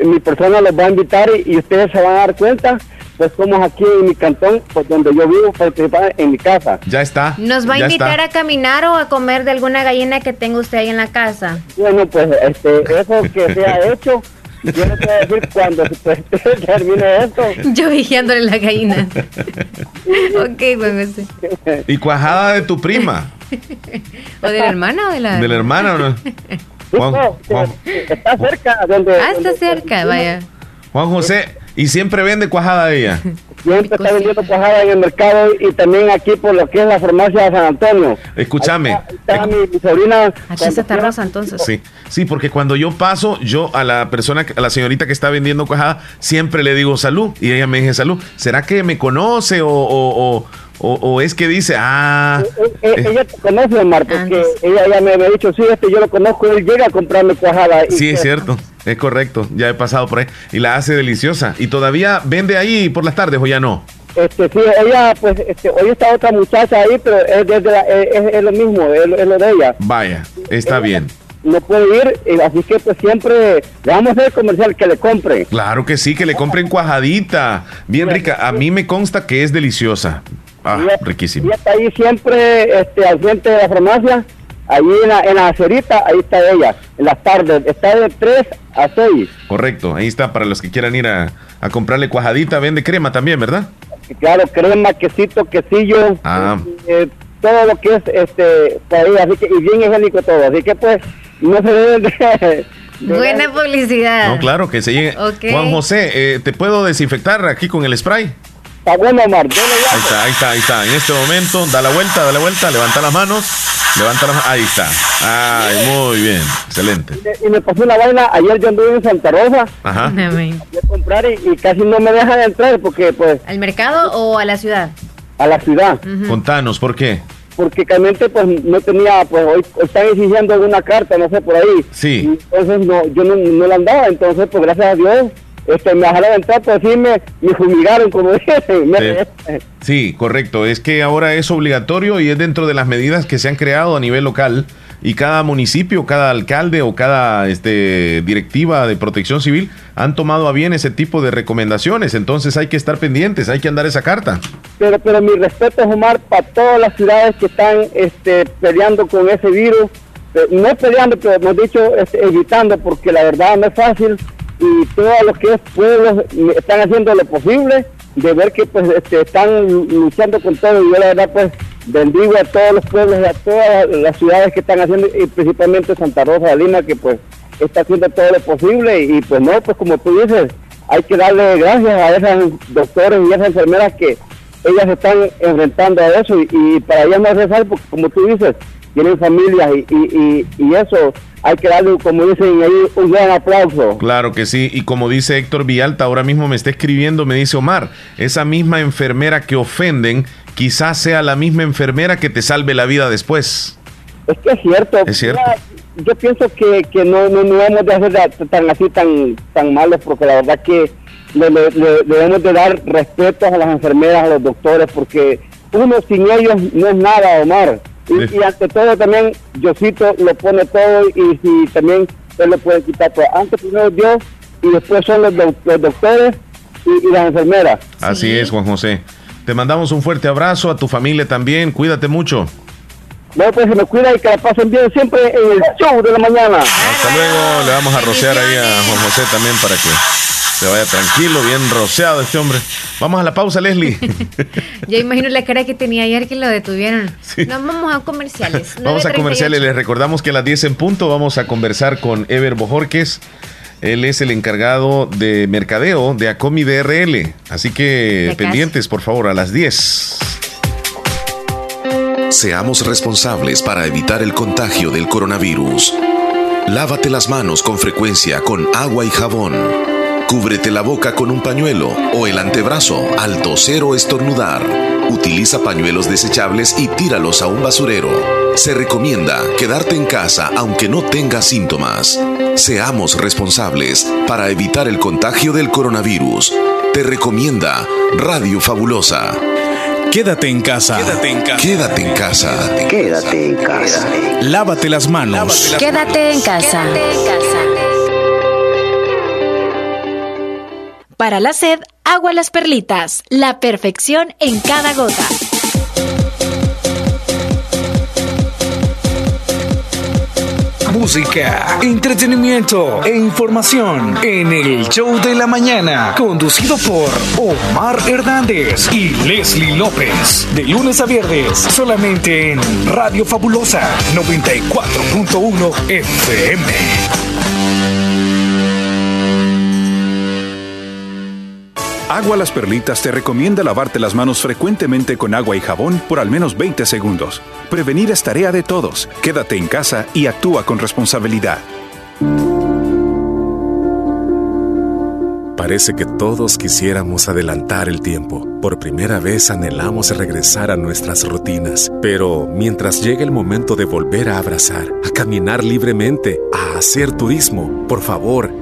mi persona los va a invitar y ustedes se van a dar cuenta pues somos aquí en mi cantón, pues donde yo vivo, en mi casa. Ya está. ¿Nos va a invitar a caminar o a comer de alguna gallina que tenga usted ahí en la casa? Bueno, pues este, eso que se ha hecho, yo no te voy a decir cuando pues, termine esto. Yo vigiándole la gallina. ok, bueno, ese. ¿Y cuajada de tu prima? ¿O de la hermana o de la...? ¿De la hermana o no? Juan, Está cerca. Donde, ah, está cerca, vaya. Juan José, ¿Y siempre vende cuajada ella? Siempre está vendiendo cuajada en el mercado y también aquí por lo que es la farmacia de San Antonio. Escúchame. Está, mi, sobrina. Aquí está Rosa entonces. Sí, sí, porque cuando yo paso, yo a la persona, a la señorita que está vendiendo cuajada, siempre le digo salud y ella me dice salud. ¿Será que me conoce o, o, o, es que dice, ah... Eh, eh, eh, ella te conoce, Omar, porque ella ya me, ha dicho, sí, este yo lo conozco, él llega a comprarme cuajada. sí, es cierto. Es correcto, ya he pasado por ahí. Y la hace deliciosa. ¿Y todavía vende ahí por las tardes o ya no? Este, sí, ella, pues, este, hoy está otra muchacha ahí, pero es, es, lo mismo, es, lo de ella. Vaya, está bien. No puede ir, así que pues siempre le vamos a hacer comercial que le compre. Claro que sí, que le compren cuajadita, bien rica. A mí me consta que es deliciosa. Ah, riquísima. Y está ahí siempre este, al frente de la farmacia Ahí en la, en la acerita, ahí está ella, en las tardes, está de 3 a 6. Correcto, ahí está para los que quieran ir a, comprarle cuajadita, vende crema también, ¿verdad? Claro, crema, quesito, quesillo, ah. eh, todo lo que es este, así que, y bien higiénico todo, así que pues no se deben de, Buena publicidad. No, claro, que se llegue. Juan José, eh, ¿te puedo desinfectar aquí con el spray? Está bueno, Omar. Ahí está, ahí está, ahí está. En este momento, da la vuelta, da la vuelta, levanta las manos. Levanta la Ahí está. Ay, muy bien. Excelente. Y me, pasó una vaina. Ayer yo anduve en Santa Rosa. Ajá. Fui a comprar y, casi no me dejan entrar porque, pues. ¿Al mercado o a la ciudad? A la ciudad. Contanos, ¿por qué? Porque realmente, pues, no tenía, pues, hoy están exigiendo alguna carta, no sé, por ahí. Sí. Y entonces, no, yo no, no la andaba. Entonces, pues, gracias a Dios, este, me dejaron entrar, pues, sí, me, me fumigaron, como dicen. Sí, correcto. Es que ahora es obligatorio y es dentro de las medidas que se han creado a nivel local y cada municipio, cada alcalde o cada este, directiva de protección civil han tomado a bien ese tipo de recomendaciones. Entonces hay que estar pendientes, hay que andar esa carta. pero pero mi respeto Omar para todas las ciudades que están este peleando con ese virus Eh, no peleando pero hemos dicho este, evitando porque la verdad no es fácil y todos los que es pueblos eh, están haciendo lo posible de ver que pues este, están lu- luchando con todo. Y yo la verdad pues bendigo a todos los pueblos y a todas las ciudades que están haciendo y principalmente Santa Rosa de Lima que pues está haciendo todo lo posible. Y pues no pues como tú dices hay que darle gracias a esos doctores y esas enfermeras que ellas están enfrentando a eso. Y, y para ellas no es fácil porque como tú dices tienen familias y, y, y, y eso hay que darle como dicen ahí un gran aplauso Claro que sí, y como dice Héctor Villalta, ahora mismo me está escribiendo, me dice Omar, esa misma enfermera que ofenden, quizás sea la misma enfermera que te salve la vida después. es que es cierto Es cierto. Mira, yo pienso que, que no, no, no debemos de hacer tan así tan tan malos porque la verdad que le, le- le- debemos de dar respeto a las enfermeras a los doctores porque uno sin ellos no es nada Omar y, Sí. y ante todo también Diosito lo pone todo y si también él lo puede quitar pero antes primero Dios y después son los, los doctores y, y las enfermeras Así Sí. es, Juan José. Te mandamos un fuerte abrazo a tu familia también, cuídate mucho. bueno pues se me cuida y que la pasen bien siempre en el show de la mañana Hasta luego, le vamos a rociar ahí a Juan José también para que se vaya tranquilo, bien rociado este hombre. Vamos a la pausa, Leslie. Yo imagino la cara que tenía ayer que lo detuvieron. Sí. No, vamos a comerciales. Vamos a 9:38. comerciales. Les recordamos que a las 10 en punto vamos a conversar con Ever Bojorques. Él es el encargado de mercadeo de Acomi DRL. Así que Ya casi. pendientes, por favor, a las 10. Seamos responsables para evitar el contagio del coronavirus. Lávate las manos con frecuencia con agua y jabón. Cúbrete la boca con un pañuelo o el antebrazo al toser o estornudar. Utiliza pañuelos desechables y tíralos a un basurero. Se recomienda quedarte en casa aunque no tengas síntomas. Seamos responsables para evitar el contagio del coronavirus. Te recomienda Radio Fabulosa. Quédate en casa. Quédate en casa. Quédate en casa. quédate en casa Lávate las manos. Quédate en casa. Para la sed, agua las perlitas. La perfección en cada gota. Música, entretenimiento e información en el show de la mañana, conducido por Omar Hernández y Leslie López. De lunes a viernes, solamente en Radio Fabulosa 94.1 FM. Agua Las Perlitas te recomienda lavarte las manos frecuentemente con agua y jabón por al menos 20 segundos. Prevenir es tarea de todos. Quédate en casa y actúa con responsabilidad. Parece que todos quisiéramos adelantar el tiempo. Por primera vez anhelamos regresar a nuestras rutinas. Pero mientras llegue el momento de volver a abrazar, a caminar libremente, a hacer turismo, por favor,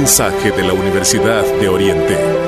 Mensaje de la Universidad de Oriente.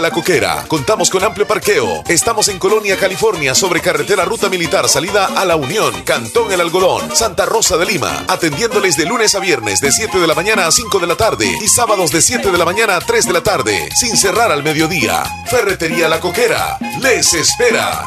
La Coquera. Contamos con amplio parqueo. Estamos en Colonia, California, sobre carretera Ruta Militar, salida a La Unión, Cantón El Algodón, Santa Rosa de Lima. Atendiéndoles de lunes a viernes de 7 de la mañana a 5 de la tarde y sábados de 7 de la mañana a 3 de la tarde, sin cerrar al mediodía. Ferretería La Coquera. Les espera.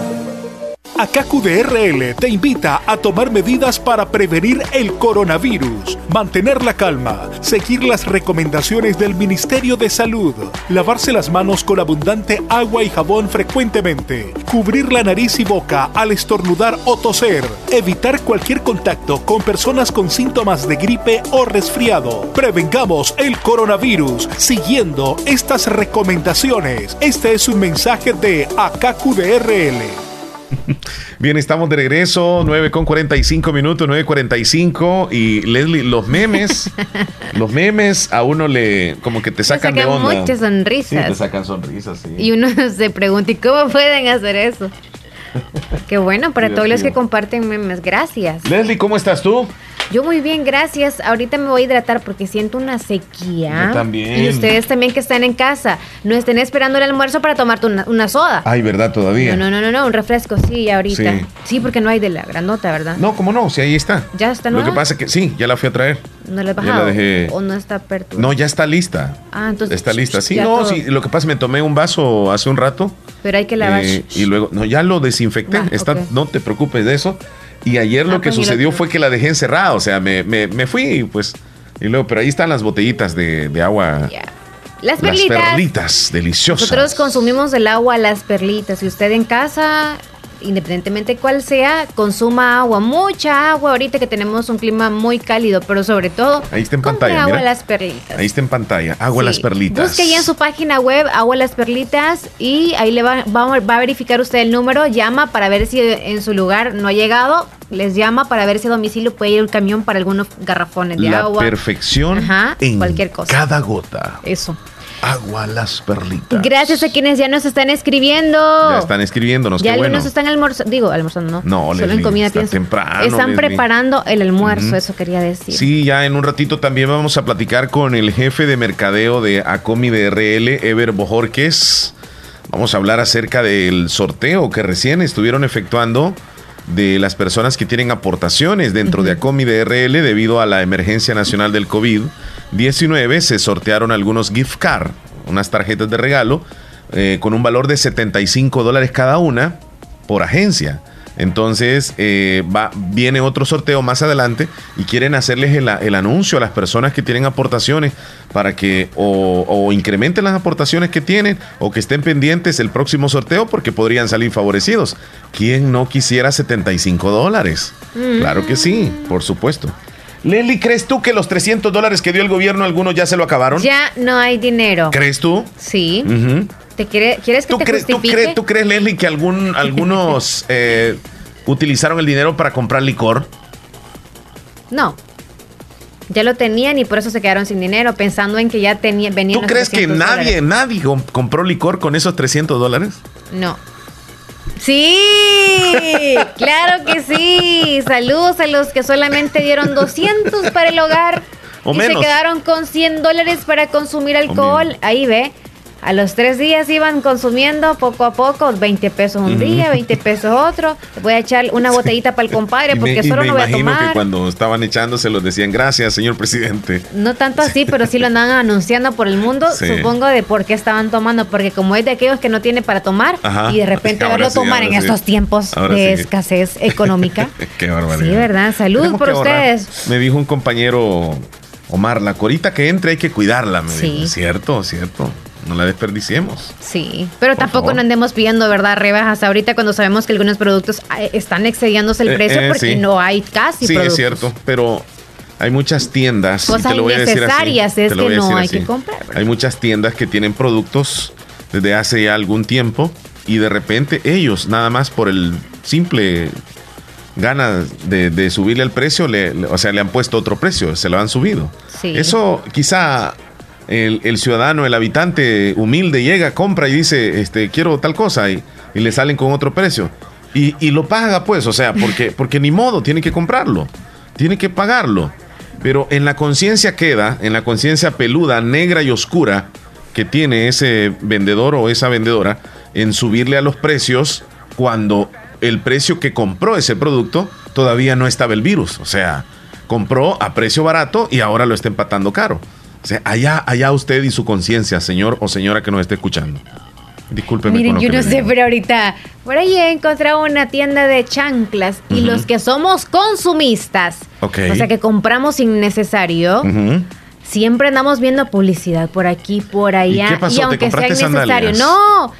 Akaku DRL te invita a tomar medidas para prevenir el coronavirus, mantener la calma, seguir las recomendaciones del Ministerio de Salud, lavarse las manos con abundante agua y jabón frecuentemente, cubrir la nariz y boca al estornudar o toser, evitar cualquier contacto con personas con síntomas de gripe o resfriado. Prevengamos el coronavirus siguiendo estas recomendaciones. Este es un mensaje de Akaku DRL. Bien, estamos de regreso, 9 con 45 minutos, 9.45 y Leslie, los memes, los memes a uno le, como que te sacan, sacan de onda. muchas sonrisas. Sí, te sacan sonrisas, sí. Y uno se pregunta, ¿y cómo pueden hacer eso? Qué bueno para todos los que comparten memes. Gracias. Leslie, ¿cómo estás tú? Yo muy bien, gracias. Ahorita me voy a hidratar porque siento una sequía. Yo también. Y ustedes también que están en casa, no estén esperando el almuerzo para tomarte una, una soda. Ay, ¿verdad? Todavía. No, no, no, no, no, un refresco, sí, ahorita. Sí. Sí. porque no hay de la grandota, ¿verdad? No, ¿cómo no? Sí, ahí está. Ya está Lo nueva. que pasa es que sí, ya la fui a traer. ¿No he bajado? la dejé. ¿O no está? No, ya está lista. Ah, entonces. Está lista. Sí, no, todo. sí. Lo que pasa es que me tomé un vaso hace un rato. Pero hay que lavar. eh, y luego, no, ya lo desinfecté. Ah, Está. No te preocupes de eso. Y ayer Ah, lo que pues, sucedió fue que la dejé encerrada. O sea, me, me, me fui y pues. Y luego, pero ahí están las botellitas de, de agua. Las Las perlitas. perlitas, deliciosas. Nosotros consumimos el agua, las perlitas. Y usted en casa, independientemente cuál sea, consuma agua, mucha agua. Ahorita que tenemos un clima muy cálido, pero sobre todo, Ahí está en pantalla. agua mira. las perlitas. Ahí está en pantalla. Agua Sí. las perlitas. Busque ahí en su página web Agua Las Perlitas y ahí le va, va- va a verificar usted el número, llama para ver si en su lugar no ha llegado, les llama para ver si a domicilio puede ir un camión para algunos garrafones de La agua. perfección Ajá, en cualquier cosa. cada gota. Eso. Agua las perlitas. Gracias a quienes ya nos están escribiendo. Ya están escribiéndonos. Ya qué bueno. algunos están almorzando, digo, almorzando, no. No, Solo en Leslie, comida está pienso. temprano, Están Leslie. preparando el almuerzo, eso quería decir. Sí, ya en un ratito también vamos a platicar con el jefe de mercadeo de Acomi DRL, Ever Bojorques. Vamos a hablar acerca del sorteo que recién estuvieron efectuando de las personas que tienen aportaciones dentro de Acomi DRL debido a la emergencia nacional del COVID-19. Se sortearon algunos gift card, unas tarjetas de regalo eh, con un valor de 75 dólares cada una por agencia. Entonces eh, va, viene otro sorteo más adelante y quieren hacerles el, el anuncio a las personas que tienen aportaciones para que o, o incrementen las aportaciones que tienen o que estén pendientes el próximo sorteo porque podrían salir favorecidos. ¿Quién no quisiera 75 dólares? Claro que sí, por supuesto. Leslie, ¿crees tú que los 300 dólares que dio el gobierno, algunos ya se lo acabaron? Ya no hay dinero. ¿Crees tú? Sí. ¿Te quiere- ¿Quieres que ¿Tú, te crees, tú, crees, tú crees, Leslie, que algún, algunos eh, utilizaron el dinero para comprar licor? No. Ya lo tenían y por eso se quedaron sin dinero, pensando en que ya tenía, venían ¿Tú los crees que 300 nadie, dólares. nadie com- compró licor con esos 300 dólares? No. Sí, claro que sí. Saludos a los que solamente dieron 200 para el hogar O y menos. se quedaron con 100 dólares para consumir alcohol. Ahí ve. A los tres días iban consumiendo poco a poco, 20 pesos un día, 20 pesos otro. Voy a echar una botellita para el compadre me, porque solo no voy a imagino que tomar. cuando estaban echándose los decían gracias, señor presidente. No tanto así, pero sí lo andaban anunciando por el mundo, Sí. supongo de por qué estaban tomando, porque como es de aquellos que no tiene para tomar Ajá. y de repente Ahora verlo sí, tomar en sí. estos tiempos Ahora de escasez económica. Qué barbaridad. Sí, ¿verdad? Salud Tenemos por ahorrar. ustedes. Me dijo un compañero, Omar, la corita que entre hay que cuidarla. Me Sí. dijo. Cierto, cierto. No la desperdiciemos. Sí, pero tampoco favor. no andemos pidiendo, ¿verdad? Rebajas ahorita cuando sabemos que algunos productos eh, están excediéndose el Eh, precio eh, porque sí. no hay casi sí, productos. es cierto, pero hay muchas tiendas. Cosas innecesarias es que no hay así. que comprar. Hay muchas tiendas que tienen productos desde hace ya algún tiempo y de repente ellos, nada más por el simple ganas de, de subirle el precio, le- le- o sea, le han puesto otro precio, se lo han subido. Sí. Eso quizá el, el ciudadano, el habitante humilde llega, compra y dice, este, quiero tal cosa y, y le salen con otro precio. Y, y lo paga pues, o sea, porque, porque ni modo, tiene que comprarlo, tiene que pagarlo. Pero en la conciencia queda, en la conciencia peluda, negra y oscura que tiene ese vendedor o esa vendedora en subirle a los precios cuando el precio que compró ese producto todavía no estaba el virus. O sea, compró a precio barato y ahora lo está empatando caro. O sea, allá, allá usted y su conciencia, señor o señora que nos esté escuchando. Discúlpeme. Miren, yo no sé, pero ahorita por ahí he encontrado una tienda de chanclas y los que somos consumistas, o sea que compramos innecesario, Ujú. siempre andamos viendo publicidad por aquí, por allá. qué pasó? ¿Te aunque sea innecesario, sandalias? no.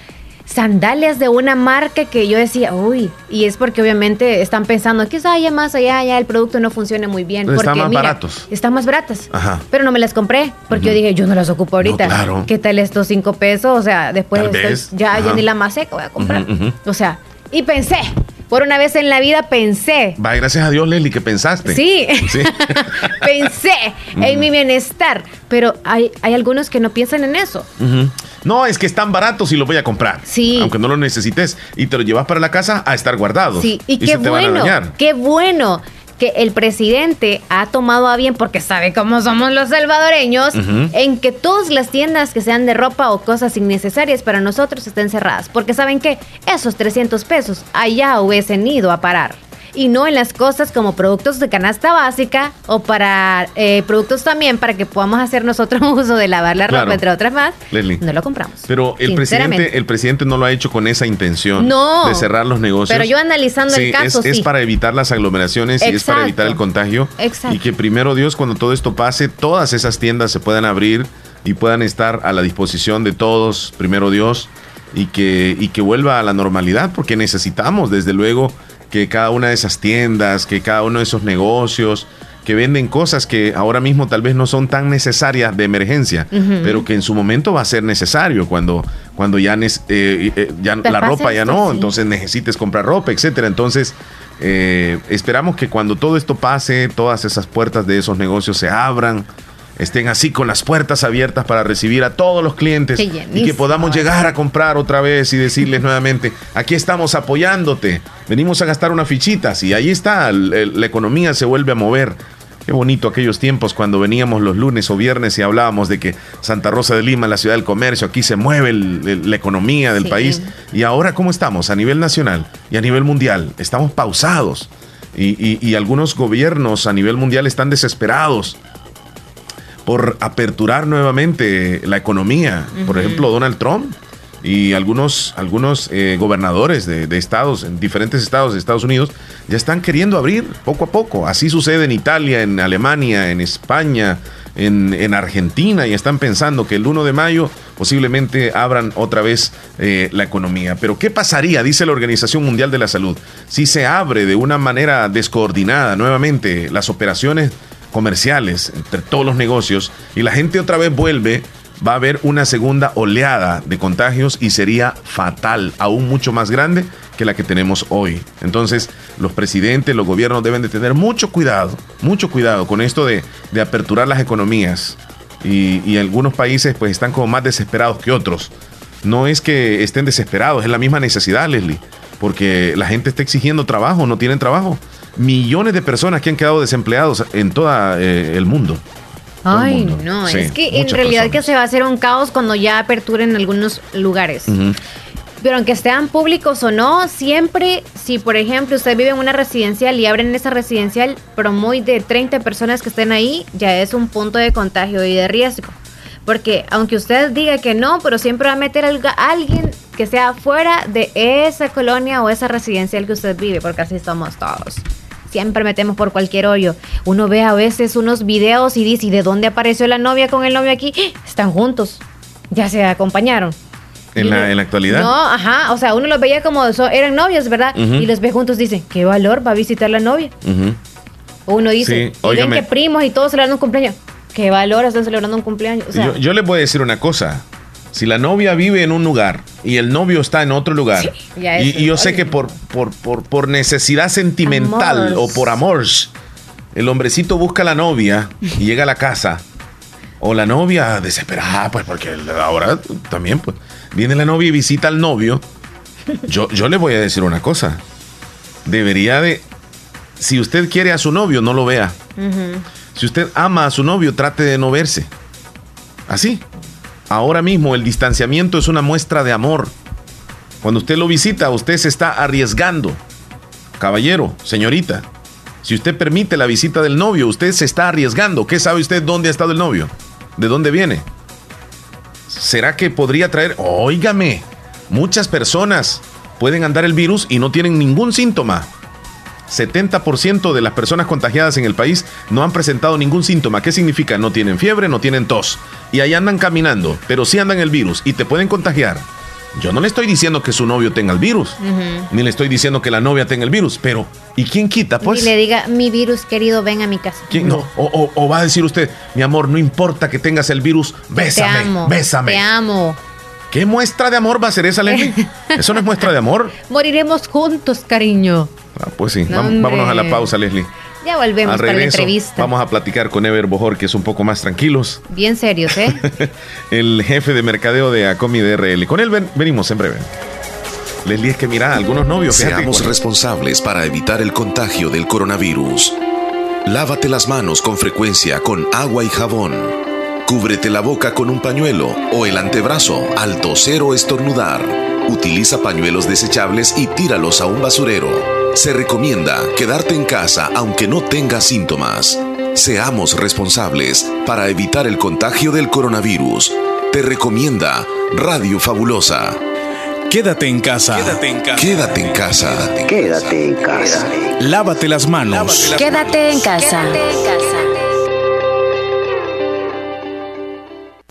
Sandalias de una marca que yo decía, uy, y es porque obviamente están pensando, quizá haya más allá, ya el producto no funcione muy bien. Porque están más mira, baratos. Están más baratas. Ajá. Pero no me las compré, porque yo dije, yo no las ocupo ahorita. claro. ¿Qué tal estos cinco pesos? O sea, después estoy- ya, ya ni la más seca voy a comprar. O sea, y pensé, por una vez en la vida pensé. Va, gracias a Dios, Leslie, que pensaste. Sí, Sí. pensé en mi bienestar, pero hay, hay algunos que no piensan en eso. No, es que están baratos y los voy a comprar. Sí. Aunque no los necesites. Y te los llevas para la casa a estar guardados. Sí, y, qué se te van a bueno, dañar. qué bueno que el presidente ha tomado a bien, porque sabe cómo somos los salvadoreños, en que todas las tiendas que sean de ropa o cosas innecesarias para nosotros estén cerradas. Porque saben que esos 300 pesos allá hubiesen ido a parar. Y no en las cosas como productos de canasta básica o para eh, productos también para que podamos hacer nosotros uso de lavar la ropa, entre otras más. Leslie. No lo compramos. Pero el presidente, el presidente no lo ha hecho con esa intención No. de cerrar los negocios. Pero yo analizando el caso, es, para evitar las aglomeraciones y es para evitar el contagio. Exacto. Y que primero Dios, cuando todo esto pase, todas esas tiendas se puedan abrir y puedan estar a la disposición de todos, primero Dios, y que, y que vuelva a la normalidad, porque necesitamos, desde luego, que cada una de esas tiendas, que cada uno de esos negocios, que venden cosas que ahora mismo tal vez no son tan necesarias de emergencia, pero que en su momento va a ser necesario cuando, cuando ya, eh, eh, ya la ropa ya esto, no, sí. entonces necesites comprar ropa, etcétera. Entonces, eh, esperamos que cuando todo esto pase, todas esas puertas de esos negocios se abran, estén así con las puertas abiertas para recibir a todos los clientes y que podamos llegar a comprar otra vez y decirles nuevamente, aquí estamos apoyándote, venimos a gastar unas fichitas y ahí está, la economía se vuelve a mover. Qué bonito aquellos tiempos cuando veníamos los lunes o viernes y hablábamos de que Santa Rosa de Lima, la ciudad del comercio, aquí se mueve el- el- la economía del Sí. país. Y ahora, ¿cómo estamos? A nivel nacional y a nivel mundial. Estamos pausados. Y, y- y algunos gobiernos a nivel mundial están desesperados por aperturar nuevamente la economía. Por ejemplo, Donald Trump y algunos, algunos eh, gobernadores de, de, estados, en diferentes estados de Estados Unidos, ya están queriendo abrir poco a poco. Así sucede en Italia, en Alemania, en España, en, en Argentina, y están pensando que el 1 de mayo posiblemente abran otra vez eh, la economía. Pero ¿qué pasaría, dice la Organización Mundial de la Salud, si se abre de una manera descoordinada nuevamente las operaciones comerciales entre todos los negocios y la gente otra vez vuelve va a haber una segunda oleada de contagios y sería fatal, aún mucho más grande que la que tenemos hoy. Entonces, los presidentes, los gobiernos deben de tener mucho cuidado, mucho cuidado con esto de, de aperturar las economías. Y, y, algunos países pues están como más desesperados que otros. No es que estén desesperados, es la misma necesidad, Leslie, porque la gente está exigiendo trabajo, no tienen trabajo. Millones de personas que han quedado desempleados en todo eh, el mundo. Ay, no, sí, es que en realidad personas. que se va a hacer un caos cuando ya aperturen algunos lugares. Uh -huh. Pero aunque sean públicos o no, siempre, si por ejemplo usted vive en una residencial y abren esa residencial, pero muy de 30 personas que estén ahí, ya es un punto de contagio y de riesgo. Porque aunque usted diga que no, pero siempre va a meter a alguien que sea fuera de esa colonia o esa residencial que usted vive, porque así somos todos siempre metemos por cualquier hoyo. Uno ve a veces unos videos y dice, ¿y de dónde apareció la novia con el novio aquí? Están juntos, ya se acompañaron. ¿En la, ¿En la, actualidad? No, ajá, o sea, uno los veía como so, eran novios, ¿verdad? Uh -huh. Y los ve juntos, dicen, qué valor va a visitar la novia. Uh -huh. Uno dice, sí, y ven que primos y todos celebrando un cumpleaños. Qué valor están celebrando un cumpleaños. O sea, yo, yo les voy a decir una cosa. Si la novia vive en un lugar y el novio está en otro lugar, sí, y, y, yo sé que por, por, por, por necesidad sentimental o por amor, el hombrecito busca a la novia y llega a la casa, o la novia desesperada, pues porque ahora también, pues, viene la novia y visita al novio. Yo, yo le voy a decir una cosa. Debería de, si usted quiere a su novio, no lo vea. Uh -huh. Si usted ama a su novio, trate de no verse. Así. Ahora mismo el distanciamiento es una muestra de amor. Cuando usted lo visita, usted se está arriesgando. Caballero, señorita, si usted permite la visita del novio, usted se está arriesgando. ¿Qué sabe usted dónde ha estado el novio? ¿De dónde viene? ¿Será que podría traer... Óigame, muchas personas pueden andar el virus y no tienen ningún síntoma. 70% de las personas contagiadas en el país no han presentado ningún síntoma. ¿Qué significa? No tienen fiebre, no tienen tos. Y ahí andan caminando, pero sí andan el virus y te pueden contagiar. Yo no le estoy diciendo que su novio tenga el virus, uh -huh. ni le estoy diciendo que la novia tenga el virus, pero ¿y quién quita? Pues. Y le diga, mi virus querido, ven a mi casa. ¿Quién? No, o, o, o, va a decir usted, mi amor, no importa que tengas el virus, bésame, te amo, bésame. Te amo. ¿Qué muestra de amor va a ser esa, Leslie? Eso no es muestra de amor. Moriremos juntos, cariño. Ah, pues sí, no, vámonos a la pausa, Leslie. Ya volvemos regreso, para la entrevista. Vamos a platicar con Ever Bojor, que es un poco más tranquilos. Bien serios, ¿eh? el jefe de mercadeo de Acomi DRL. Con él ven, venimos en breve. Leslie, es que mira, algunos novios. Seamos responsables para evitar el contagio del coronavirus. Lávate las manos con frecuencia con agua y jabón. Cúbrete la boca con un pañuelo o el antebrazo al toser o estornudar. Utiliza pañuelos desechables y tíralos a un basurero. Se recomienda quedarte en casa aunque no tengas síntomas. Seamos responsables para evitar el contagio del coronavirus. Te recomienda Radio Fabulosa. Quédate en casa. Quédate en casa. Quédate en casa. Quédate en casa. Lávate las manos. Quédate en casa. Quédate en casa.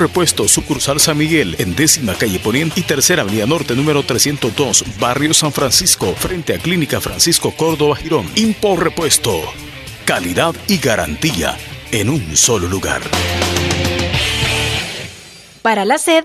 Repuesto, sucursal San Miguel, en décima calle Poniente y tercera avenida norte, número 302, barrio San Francisco, frente a Clínica Francisco Córdoba Girón. Impor Repuesto. Calidad y garantía en un solo lugar. Para la sed,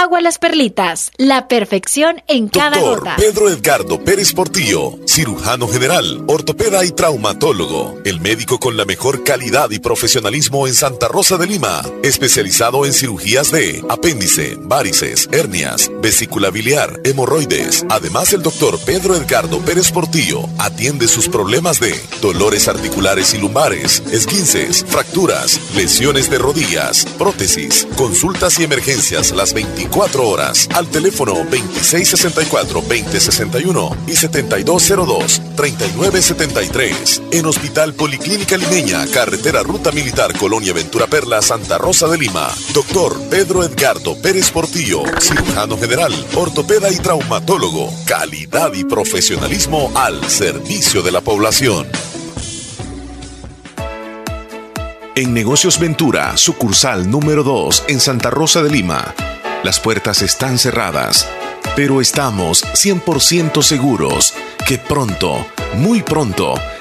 Agua Las Perlitas, la perfección en cada gota. Pedro Edgardo Pérez Portillo, cirujano general, ortopeda y traumatólogo, el médico con la mejor calidad y profesionalismo en Santa Rosa de Lima, especializado en cirugías de apéndice, varices, hernias, vesícula biliar, hemorroides. Además, el doctor Pedro Edgardo Pérez Portillo atiende sus problemas de dolores articulares y lumbares, esguinces, fracturas, lesiones de rodillas, prótesis, consultas y emergencias las 24 Cuatro horas al teléfono 2664-2061 y 7202-3973. En Hospital Policlínica Limeña, Carretera Ruta Militar Colonia Ventura Perla, Santa Rosa de Lima. Doctor Pedro Edgardo Pérez Portillo, cirujano general, ortopeda y traumatólogo. Calidad y profesionalismo al servicio de la población. En Negocios Ventura, sucursal número 2 en Santa Rosa de Lima las puertas están cerradas, pero estamos 100% seguros que pronto, muy pronto,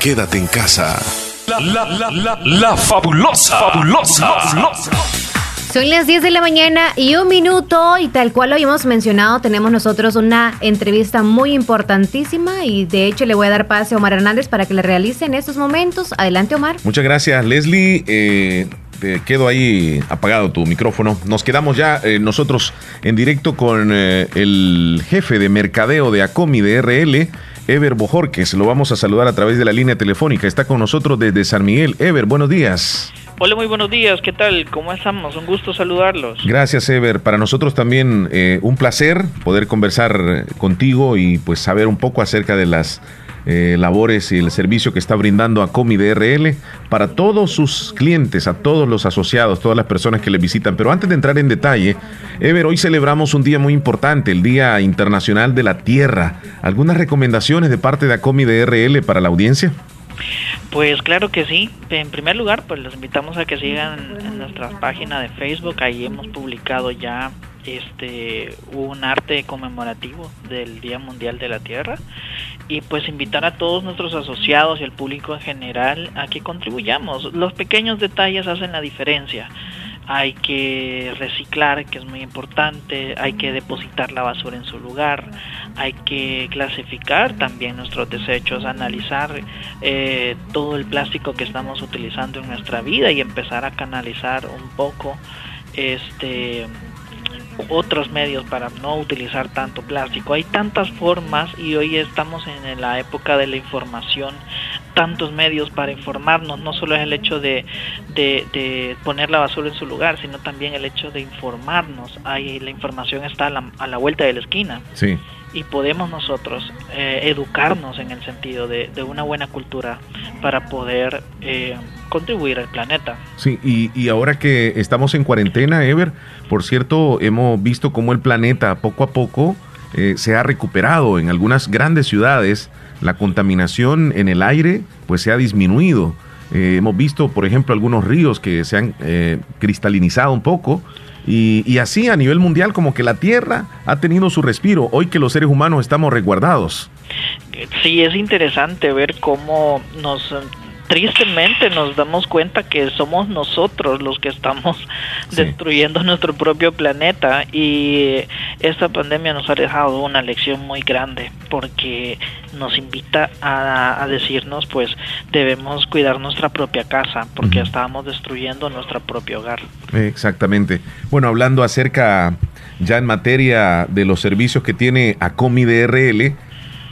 Quédate en casa. La, fabulosa, fabulosa, fabulosa. Son las 10 de la mañana y un minuto y tal cual lo habíamos mencionado, tenemos nosotros una entrevista muy importantísima y de hecho le voy a dar pase a Omar Hernández para que le realice en estos momentos. Adelante Omar. Muchas gracias Leslie. Eh, te quedo ahí apagado tu micrófono. Nos quedamos ya eh, nosotros en directo con eh, el jefe de mercadeo de Acomi de RL. Ever Bojorques. Lo vamos a saludar a través de la línea telefónica. Está con nosotros desde San Miguel. Ever, buenos días. Hola, muy buenos días. ¿Qué tal? ¿Cómo estamos? Un gusto saludarlos. Gracias, Ever. Para nosotros también eh, un placer poder conversar contigo y pues saber un poco acerca de las eh, labores y el servicio que está brindando a Comi DRL para todos sus clientes, a todos los asociados, todas las personas que le visitan. Pero antes de entrar en detalle, Ever, hoy celebramos un día muy importante, el Día Internacional de la Tierra. ¿Algunas recomendaciones de parte de Acomi DRL para la audiencia? Pues claro que sí. En primer lugar, pues los invitamos a que sigan en nuestra página de Facebook. Ahí hemos publicado ya este un arte conmemorativo del Día Mundial de la Tierra y pues invitar a todos nuestros asociados y al público en general a que contribuyamos. Los pequeños detalles hacen la diferencia. Hay que reciclar, que es muy importante, hay que depositar la basura en su lugar, hay que clasificar también nuestros desechos, analizar eh, todo el plástico que estamos utilizando en nuestra vida y empezar a canalizar un poco este otros medios para no utilizar tanto plástico. Hay tantas formas y hoy estamos en la época de la información, tantos medios para informarnos, no solo es el hecho de, de, poner la basura en su lugar, sino también el hecho de informarnos. Ahí la información está a la, a la vuelta de la esquina. Sí y podemos nosotros eh, educarnos en el sentido de, una buena cultura para poder eh, contribuir al planeta. Sí, y, y, ahora que estamos en cuarentena, Ever, por cierto, hemos visto cómo el planeta poco a poco eh, se ha recuperado en algunas grandes ciudades, la contaminación en el aire pues se ha disminuido. hemos visto, por ejemplo, algunos ríos que se han cristalinizado un poco y, así a nivel mundial como que la Tierra ha tenido su respiro, hoy que los seres humanos estamos resguardados. Sí, es interesante ver cómo nos tristemente nos damos cuenta que somos nosotros los que estamos destruyendo nuestro propio planeta y esta pandemia nos ha dejado una lección muy grande porque nos invita a, decirnos pues debemos cuidar nuestra propia casa porque estábamos destruyendo nuestro propio hogar. Exactamente. Bueno, hablando acerca ya en materia de los servicios que tiene Acomi DRL,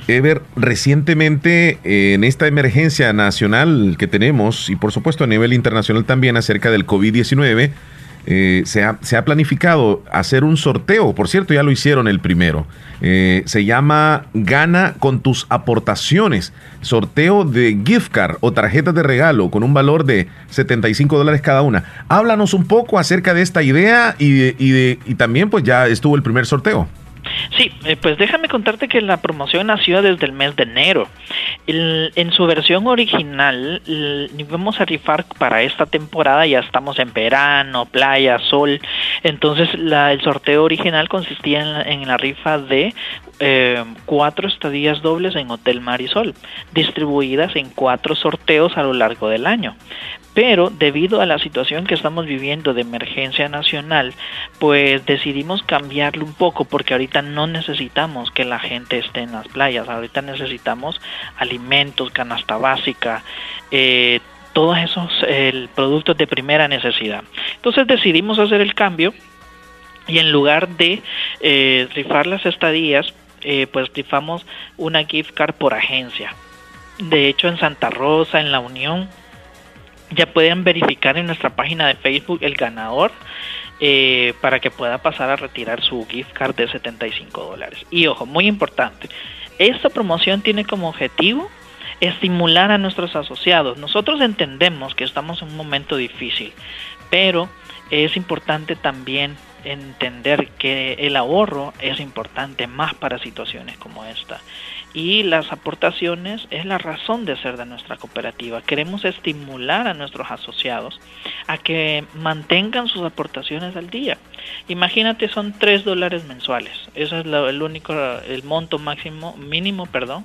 Ever, recientemente eh, en esta emergencia nacional que tenemos y por supuesto a nivel internacional también acerca del COVID-19, eh, se, ha, se, ha, planificado hacer un sorteo, por cierto ya lo hicieron el primero, eh, se llama Gana con tus aportaciones, sorteo de gift card o tarjetas de regalo con un valor de 75 dólares cada una. Háblanos un poco acerca de esta idea y, y, y también pues ya estuvo el primer sorteo. Sí, eh, pues déjame contarte que la promoción nació desde el mes de enero. en su versión original, íbamos a rifar para esta temporada, ya estamos en verano, playa, sol. Entonces, el sorteo original consistía en la, rifa de eh, cuatro estadías dobles en Hotel Marisol, distribuidas en cuatro sorteos a lo largo del año pero debido a la situación que estamos viviendo de emergencia nacional, pues decidimos cambiarlo un poco porque ahorita no necesitamos que la gente esté en las playas, ahorita necesitamos alimentos, canasta básica, eh, todos esos productos de primera necesidad. Entonces decidimos hacer el cambio y en lugar de eh, rifar las estadías, eh, pues rifamos una gift card por agencia. De hecho, en Santa Rosa, en La Unión, ya pueden verificar en nuestra página de Facebook el ganador eh, para que pueda pasar a retirar su gift card de 75 dólares. Y ojo, muy importante, esta promoción tiene como objetivo estimular a nuestros asociados. Nosotros entendemos que estamos en un momento difícil, pero es importante también entender que el ahorro es importante más para situaciones como esta y las aportaciones es la razón de ser de nuestra cooperativa. Queremos estimular a nuestros asociados a que mantengan sus aportaciones al día. Imagínate, son 3 dólares mensuales. Eso es el único, el monto máximo, mínimo, perdón,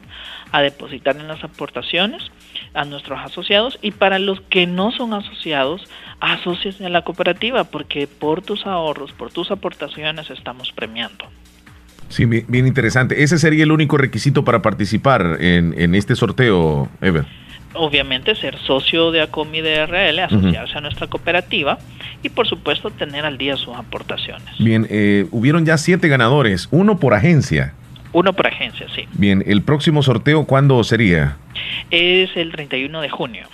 a depositar en las aportaciones a nuestros asociados y para los que no son asociados, asociense a la cooperativa porque por tus ahorros, por tus aportaciones estamos premiando. Sí, bien, interesante. ¿Ese sería el único requisito para participar en, este sorteo, Ever? Obviamente ser socio de ACOMI DRL, asociarse a nuestra cooperativa y por supuesto tener al día sus aportaciones. Bien, eh, hubieron ya siete ganadores, uno por agencia. Uno por agencia, sí. Bien, ¿el próximo sorteo cuándo sería? Es el 31 de junio.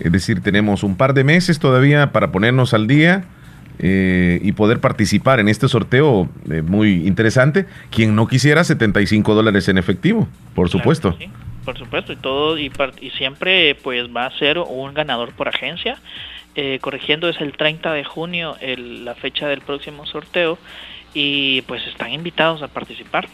Es decir, tenemos un par de meses todavía para ponernos al día eh, y poder participar en este sorteo eh, muy interesante. Quien no quisiera 75 dólares en efectivo, por supuesto. por supuesto, y todo, y, y siempre pues va a ser un ganador por agencia. Eh, corrigiendo, es el 30 de junio el, la fecha del próximo sorteo y pues están invitados a participar.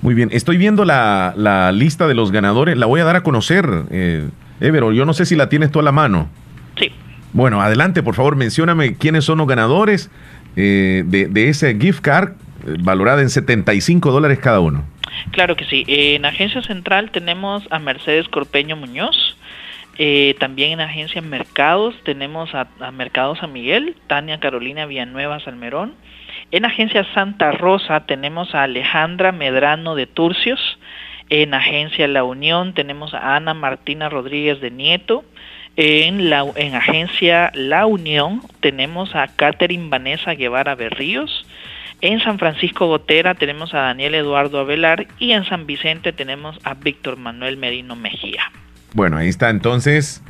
Muy bien, estoy viendo la, la lista de los ganadores, la voy a dar a conocer, eh, Evero, yo no sé si la tienes tú a la mano. Sí. Bueno, adelante, por favor, mencióname quiénes son los ganadores eh, de, ese gift card eh, valorada en 75 dólares cada uno. Claro que sí. En Agencia Central tenemos a Mercedes Corpeño Muñoz. Eh, también en Agencia Mercados tenemos a, a, Mercados San Miguel, Tania Carolina Villanueva Salmerón. En Agencia Santa Rosa tenemos a Alejandra Medrano de Turcios. En Agencia La Unión tenemos a Ana Martina Rodríguez de Nieto. En, la, en Agencia La Unión tenemos a Catherine Vanessa Guevara Berríos. En San Francisco Gotera tenemos a Daniel Eduardo Avelar y en San Vicente tenemos a Víctor Manuel Merino Mejía. Bueno, ahí está entonces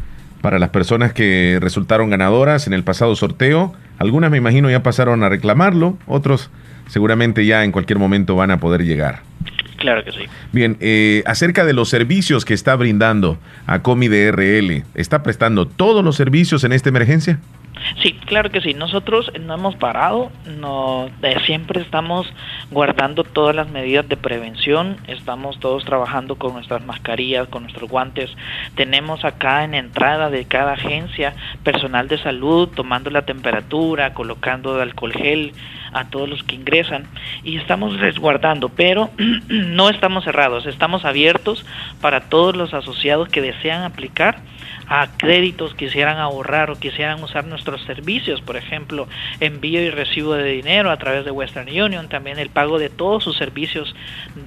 para las personas que resultaron ganadoras en el pasado sorteo. Algunas me imagino ya pasaron a reclamarlo, otros seguramente ya en cualquier momento van a poder llegar. Claro que sí. Bien, eh, acerca de los servicios que está brindando ACOMI DRL, ¿está prestando todos los servicios en esta emergencia? Sí, claro que sí. Nosotros no hemos parado, no, siempre estamos guardando todas las medidas de prevención, estamos todos trabajando con nuestras mascarillas, con nuestros guantes. Tenemos acá en entrada de cada agencia personal de salud tomando la temperatura, colocando alcohol gel a todos los que ingresan y estamos resguardando, pero no estamos cerrados, estamos abiertos para todos los asociados que desean aplicar a créditos, quisieran ahorrar o quisieran usar nuestros servicios, por ejemplo, envío y recibo de dinero a través de Western Union, también el pago de todos sus servicios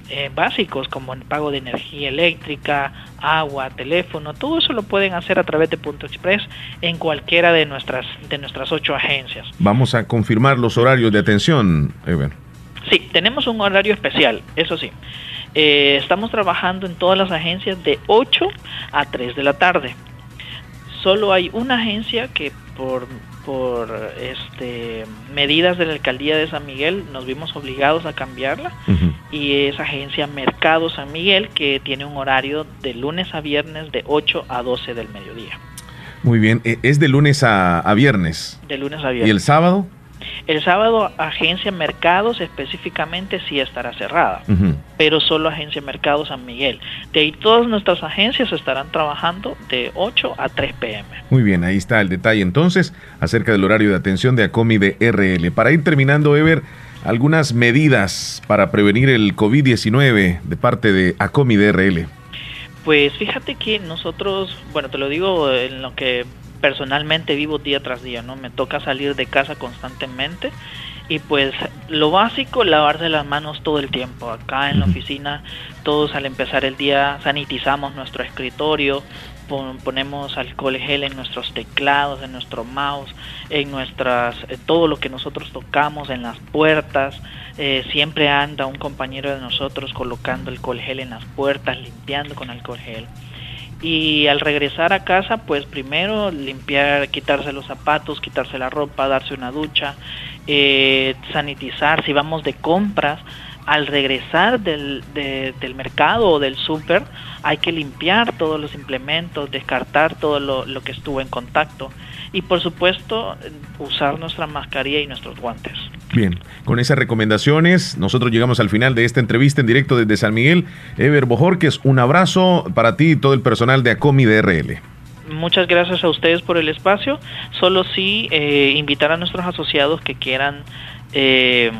eh, básicos como el pago de energía eléctrica, agua, teléfono, todo eso lo pueden hacer a través de Punto Express en cualquiera de nuestras de nuestras ocho agencias. Vamos a confirmar los horarios de atención. Sí, tenemos un horario especial, eso sí. Eh, estamos trabajando en todas las agencias de 8 a 3 de la tarde solo hay una agencia que por, por este, medidas de la alcaldía de San Miguel nos vimos obligados a cambiarla uh -huh. y es agencia Mercado San Miguel que tiene un horario de lunes a viernes de 8 a 12 del mediodía. Muy bien, e, es de lunes a, a viernes. De lunes a viernes. ¿Y el sábado? El sábado agencia Mercados específicamente sí estará cerrada, uh -huh. pero solo agencia Mercados San Miguel. De ahí todas nuestras agencias estarán trabajando de 8 a 3 pm. Muy bien, ahí está el detalle entonces acerca del horario de atención de ACOMI de RL. Para ir terminando, Ever, algunas medidas para prevenir el COVID-19 de parte de ACOMI de RL. Pues fíjate que nosotros, bueno, te lo digo en lo que personalmente vivo día tras día, ¿no? Me toca salir de casa constantemente y pues lo básico, lavarse las manos todo el tiempo. Acá en la oficina todos al empezar el día sanitizamos nuestro escritorio, ponemos alcohol gel en nuestros teclados, en nuestro mouse, en nuestras eh, todo lo que nosotros tocamos, en las puertas. Eh, siempre anda un compañero de nosotros colocando alcohol gel en las puertas, limpiando con alcohol gel y al regresar a casa pues primero limpiar quitarse los zapatos quitarse la ropa darse una ducha eh, sanitizar. Si vamos de compras al regresar del, de, del mercado o del súper hay que limpiar todos los implementos descartar todo lo, lo que estuvo en contacto y por supuesto usar nuestra mascarilla y nuestros guantes Bien, con esas recomendaciones, nosotros llegamos al final de esta entrevista en directo desde San Miguel. Ever Bojorques, un abrazo para ti y todo el personal de ACOMI DRL. Muchas gracias a ustedes por el espacio. Solo sí eh, invitar a nuestros asociados que quieran eh,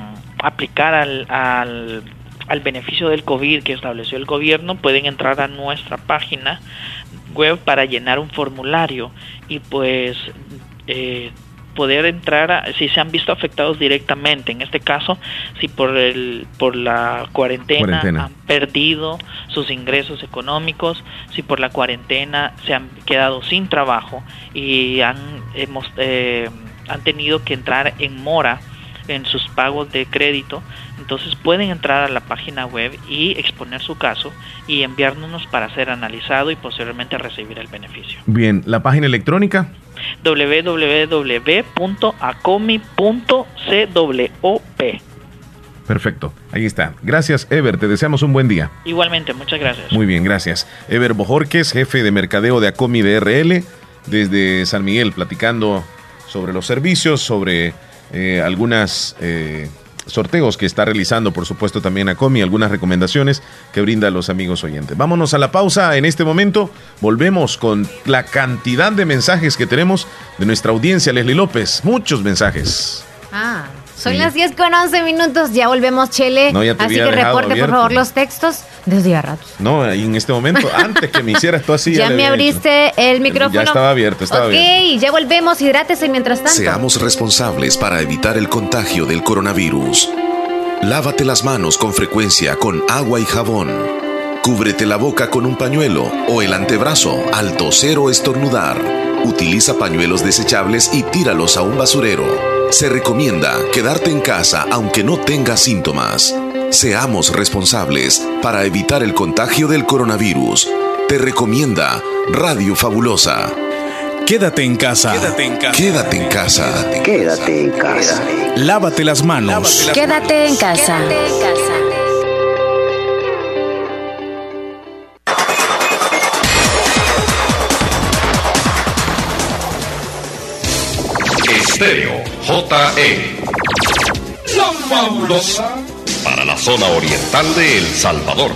aplicar al, al, al beneficio del COVID que estableció el gobierno, pueden entrar a nuestra página web para llenar un formulario y pues eh, poder entrar a, si se han visto afectados directamente en este caso si por el por la cuarentena, cuarentena, han perdido sus ingresos económicos si por la cuarentena se han quedado sin trabajo y han hemos eh, han tenido que entrar en mora en sus pagos de crédito, entonces pueden entrar a la página web y exponer su caso y enviárnoslos para ser analizado y posteriormente recibir el beneficio. Bien, la página electrónica www.acomi.cwop Perfecto, ahí está. Gracias, Ever. Te deseamos un buen día. Igualmente, muchas gracias. Muy bien, gracias. Ever Bojorques, jefe de mercadeo de Acomi de RL, desde San Miguel, platicando sobre los servicios, sobre eh, algunas eh, sorteos que está realizando, por supuesto, también Acomi, algunas recomendaciones que brinda a los amigos oyentes. Vámonos a la pausa en este momento. Volvemos con la cantidad de mensajes que tenemos de nuestra audiencia, Leslie López. Muchos mensajes. Ah. Son las 10 con 11 minutos, ya volvemos, Chele. Así que reporte, por favor, los textos desde ya ratos. No, en este momento, antes que me hicieras tú así. ya, me abriste el micrófono. Ya estaba abierto, estaba abierto. Ok, ya volvemos, hidrátese mientras tanto. Seamos responsables para evitar el contagio del coronavirus. Lávate las manos con frecuencia con agua y jabón. Cúbrete la boca con un pañuelo o el antebrazo al toser o estornudar. Utiliza pañuelos desechables y tíralos a un basurero. Se recomienda quedarte en casa aunque no tengas síntomas. Seamos responsables para evitar el contagio del coronavirus. Te recomienda Radio Fabulosa. Quédate en casa. Quédate en casa. Quédate en casa. Quédate en casa. Lávate las manos. Quédate en casa. Estéreo JE. La fabulosa. Para la zona oriental de El Salvador.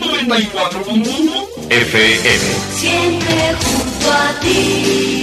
94.1 FM. Siempre junto a ti.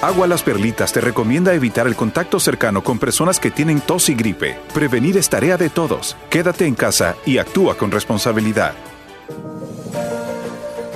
Agua Las Perlitas te recomienda evitar el contacto cercano con personas que tienen tos y gripe. Prevenir es tarea de todos. Quédate en casa y actúa con responsabilidad.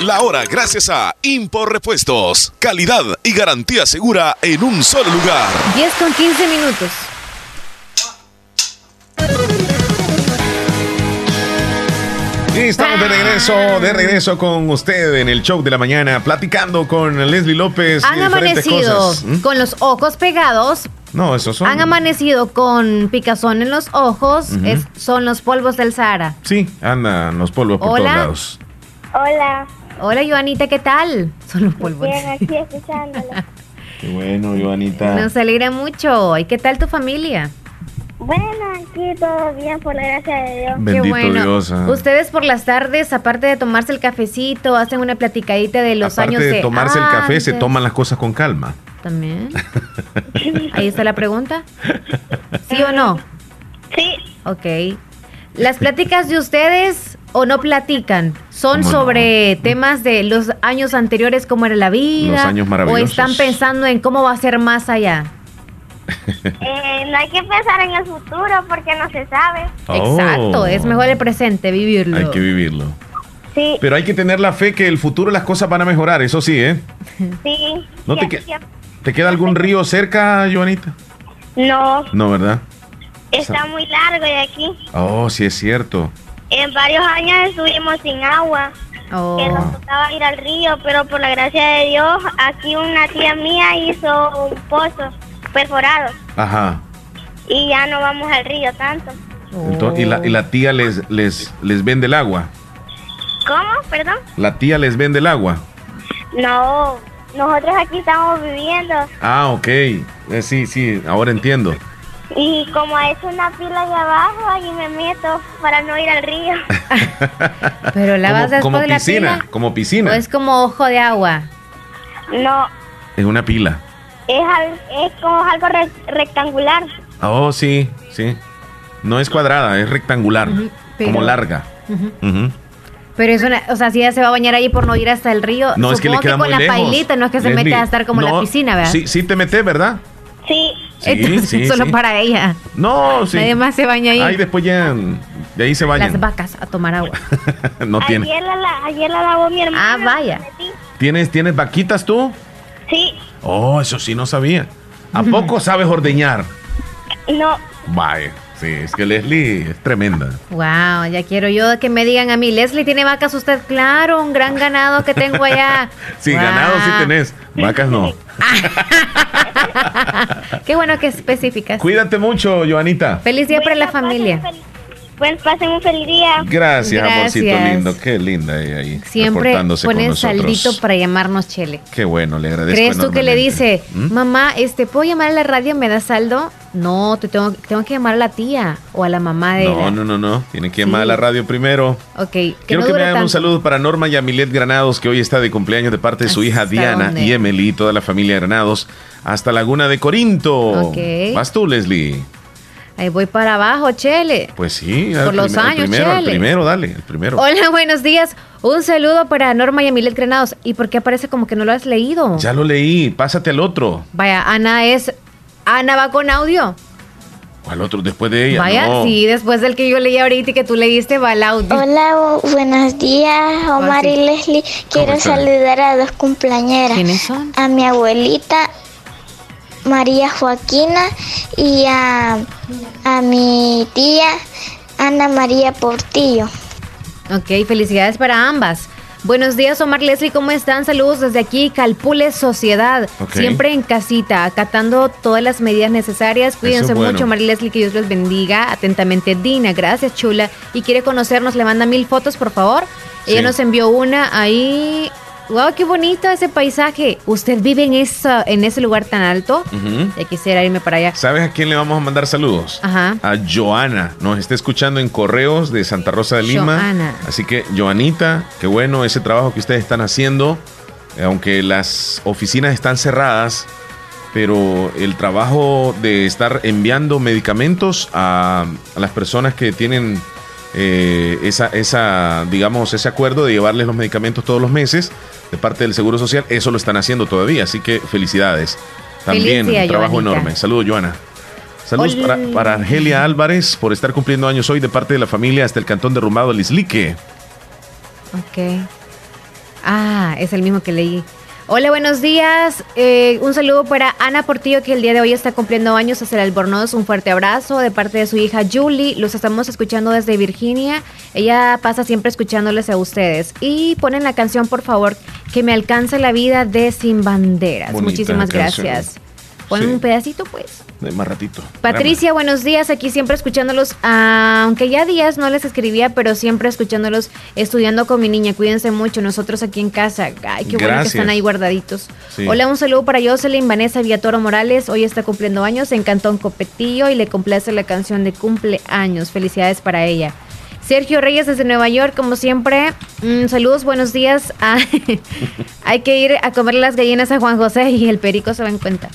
La hora gracias a Impor Repuestos. Calidad y garantía segura en un solo lugar. 10 con 15 minutos. Y estamos de regreso, de regreso con usted en el show de la mañana, platicando con Leslie López. Han diferentes amanecido cosas. ¿Mm? con los ojos pegados. No, esos son. Han amanecido con picazón en los ojos. Es- son los polvos del Sahara. Sí, andan los polvos por Hola. todos lados. Hola, Hola, Joanita, ¿qué tal? Son los polvos. bien, aquí escuchándolo. Qué bueno, Joanita. Nos alegra mucho. ¿Y qué tal tu familia? Bueno, aquí todo bien, por la gracia de Dios. Bendito Qué bueno. Dios, ah. Ustedes por las tardes, aparte de tomarse el cafecito, hacen una platicadita de los Aparte años de tomarse el café, se toman las cosas con calma. También. Ahí está la pregunta. ¿Sí o no? Sí. Ok. Las pláticas de ustedes o no platican? ¿Son sobre temas de los años anteriores, cómo era la vida? Los años ¿O maravillosos. están pensando en cómo va a ser más allá? Eh, no hay que pensar en el futuro porque no se sabe. Exacto, Oh. es mejor el presente, vivirlo. Hay que vivirlo. Sí, Pero hay que tener la fe que el futuro las cosas van a mejorar, eso sí, ¿eh? sí. ¿No te, sí, que- sí. ¿te queda algún río cerca, Joanita? No, No, ¿verdad? está muy largo de aquí. Oh, sí es cierto. En varios años estuvimos sin agua. Oh. Que nos tocaba ir al río, pero por la gracia de Dios, aquí una tía mía hizo un pozo perforado Ajá. y ya no vamos al río tanto. Ento- y, la, y la tía les, les, les vende el agua. ¿Cómo? ¿Perdón? La tía les vende el agua. No, nosotros aquí estamos viviendo Ah, ok. Eh, sí, sí, ahora entiendo. Y como es una pila de abajo, allí me meto para no ir al río. Pero lavas después como de la piscina, pila. como ¿O piscina. es como ojo de agua? No, Es una pila. es, al- es como algo re- rectangular. Oh, sí, sí. No es cuadrada, es rectangular. pero- Como larga. Pero es una, o sea, si ella se va a bañar ahí por no ir hasta el río, No, es que le supongo queda con muy la lejos. pailita, no es que se Leslie, mete a estar como no, la piscina, ¿verdad? Sí, sí te metes, ¿verdad? Sí. Sí, Entonces, sí, solo sí. para ella. No, sí. Nadie más se baña ahí. Ahí después ya de ahí se bañan. Las vacas a tomar agua. no tiene. Ayer la, la- ayer la lavó mi hermana. Ah, vaya. ¿Tienes, ¿Tienes vaquitas tú? Sí, Oh, eso sí no sabía. ¿A poco sabes ordeñar? no, Vaya, sí, es que Leslie es tremenda. Wow, ya quiero yo que me digan a mí, Leslie, ¿tiene vacas usted? Claro, un gran ganado que tengo allá. Sí, ganado sí tenés, vacas no. Qué bueno que específicas. Cuídate mucho, Joanita. Feliz día para la familia. Pues pasen un feliz día. Gracias, amorcito Gracias. lindo. Qué linda ella ahí. Siempre reportándose con pone nosotros. saldito para llamarnos Chele. Qué bueno, le agradezco. ¿Crees tú que le dice, mamá, este, ¿puedo llamar a la radio? ¿Me da saldo? No, te tengo, tengo que llamar a la tía o a la mamá de No, ella. no, no, no. Tiene que llamar a la radio primero. Ok, que Quiero no que me hagan un saludo para Norma Yamilet Granados, que hoy está de cumpleaños de parte de su hija ¿Hasta Diana dónde? y Emily y toda la familia Granados, hasta Laguna de Corinto. Ok. ¿Vas tú, Leslie? Ahí voy para abajo, Chele. Pues sí. Por al los al años, primero, al Chele. primero, dale, el primero. Hola, buenos días. Un saludo para Norma y Emilet Granados. ¿Y por qué aparece como que no lo has leído? Ya lo leí, pásate al otro. Vaya, Ana es... Ana va con audio. ¿Cuál otro? Después de ella. Vaya, no. sí, después del que yo leí ahorita y que tú leíste, va el audio. Hola, bu- buenos días, Omar y Leslie. Quiero saludar a dos cumpleañeras. ¿Quiénes son? A mi abuelita María Joaquina y a, a mi tía Ana María Portillo. Ok, felicidades para ambas. Buenos días, Omar Leslie, ¿cómo están? Saludos desde aquí, Calpules Sociedad. Ok. Siempre en casita, acatando todas las medidas necesarias. Cuídense es bueno. mucho, Omar Leslie, que Dios les bendiga. Atentamente, Dina, gracias, chula. Y quiere conocernos, le manda mil fotos, por favor. Ella nos envió una ahí. Wow, qué bonito ese paisaje. ¿Usted vive en, esa, en ese lugar tan alto? Ujú. Ya quisiera irme para allá. ¿Sabes a quién le vamos a mandar saludos? Ajá. A Joana. Nos está escuchando en correos de Santa Rosa de Lima. Joana. Así que, Joanita, qué bueno ese trabajo que ustedes están haciendo. Eh, Aunque las oficinas están cerradas, pero el trabajo de estar enviando medicamentos a, a las personas que tienen eh, esa, esa, digamos, ese acuerdo de llevarles los medicamentos todos los meses de parte del Seguro Social, eso lo están haciendo todavía. Así que felicidades. También un trabajo Joanita. enorme. Saludos, Joana. Saludos para, para Argelia Álvarez por estar cumpliendo años hoy de parte de la familia hasta el cantón derrumbado Lislique. Ok. Ah, es el mismo que leí. Hola, buenos días. Eh, un saludo para Ana Portillo, que el día de hoy está cumpliendo años hacia el Albornoz. Un fuerte abrazo de parte de su hija Julie. Los estamos escuchando desde Virginia. Ella pasa siempre escuchándoles a ustedes. Y ponen la canción, por favor, que me alcance la vida de Sin Banderas. Bonita Muchísimas gracias. Ponen Sí. un pedacito, pues. De más ratito. Patricia, buenos días. Aquí siempre escuchándolos, aunque ya días no les escribía, pero siempre escuchándolos, estudiando con mi niña. Cuídense mucho. Nosotros aquí en casa. Ay, qué bueno que están ahí guardaditos. Sí. Hola, un saludo para Jocelyn Vanessa Villatoro Morales. Hoy está cumpliendo años en Cantón Copetillo y le complace la canción de cumpleaños. Felicidades para ella. Sergio Reyes desde Nueva York, como siempre. Mm, saludos, buenos días. Ah, hay que ir a comer las gallinas a Juan José y el perico se va en cuenta.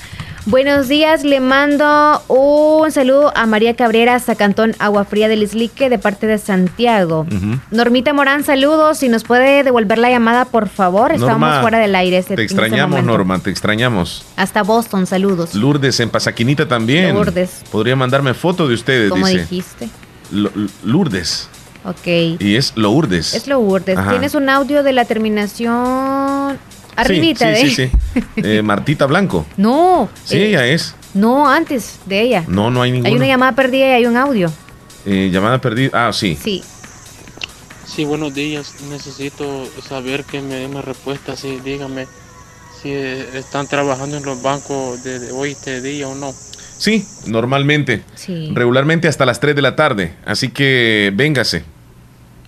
Buenos días, le mando un saludo a María Cabrera hasta Cantón Agua Fría del Islique de parte de Santiago. Normita Morán, saludos. Si nos puede devolver la llamada, por favor. Estamos Norma, fuera del aire. este- Te este extrañamos, momento. Norma, te extrañamos. Hasta Boston, saludos. Lourdes en Pasaquinita también. Lourdes. Podría mandarme foto de ustedes, dice. dijiste. Lo- Lourdes. Ok. Y es Lourdes. Es lo Lourdes. Ajá. Tienes un audio de la terminación arribita sí, de sí, sí, sí. Eh, Martita Blanco. No. Sí, eh, ella es. no, antes de ella. No, no hay ninguna. Hay una llamada perdida y hay un audio. Eh, llamada perdida. Ah, sí. Sí. Sí, buenos días. Necesito saber que me den una respuesta. Sí, dígame si eh, están trabajando en los bancos de, de hoy, este día o no. Sí, normalmente. Sí. Regularmente hasta las 3 de la tarde. Así que véngase.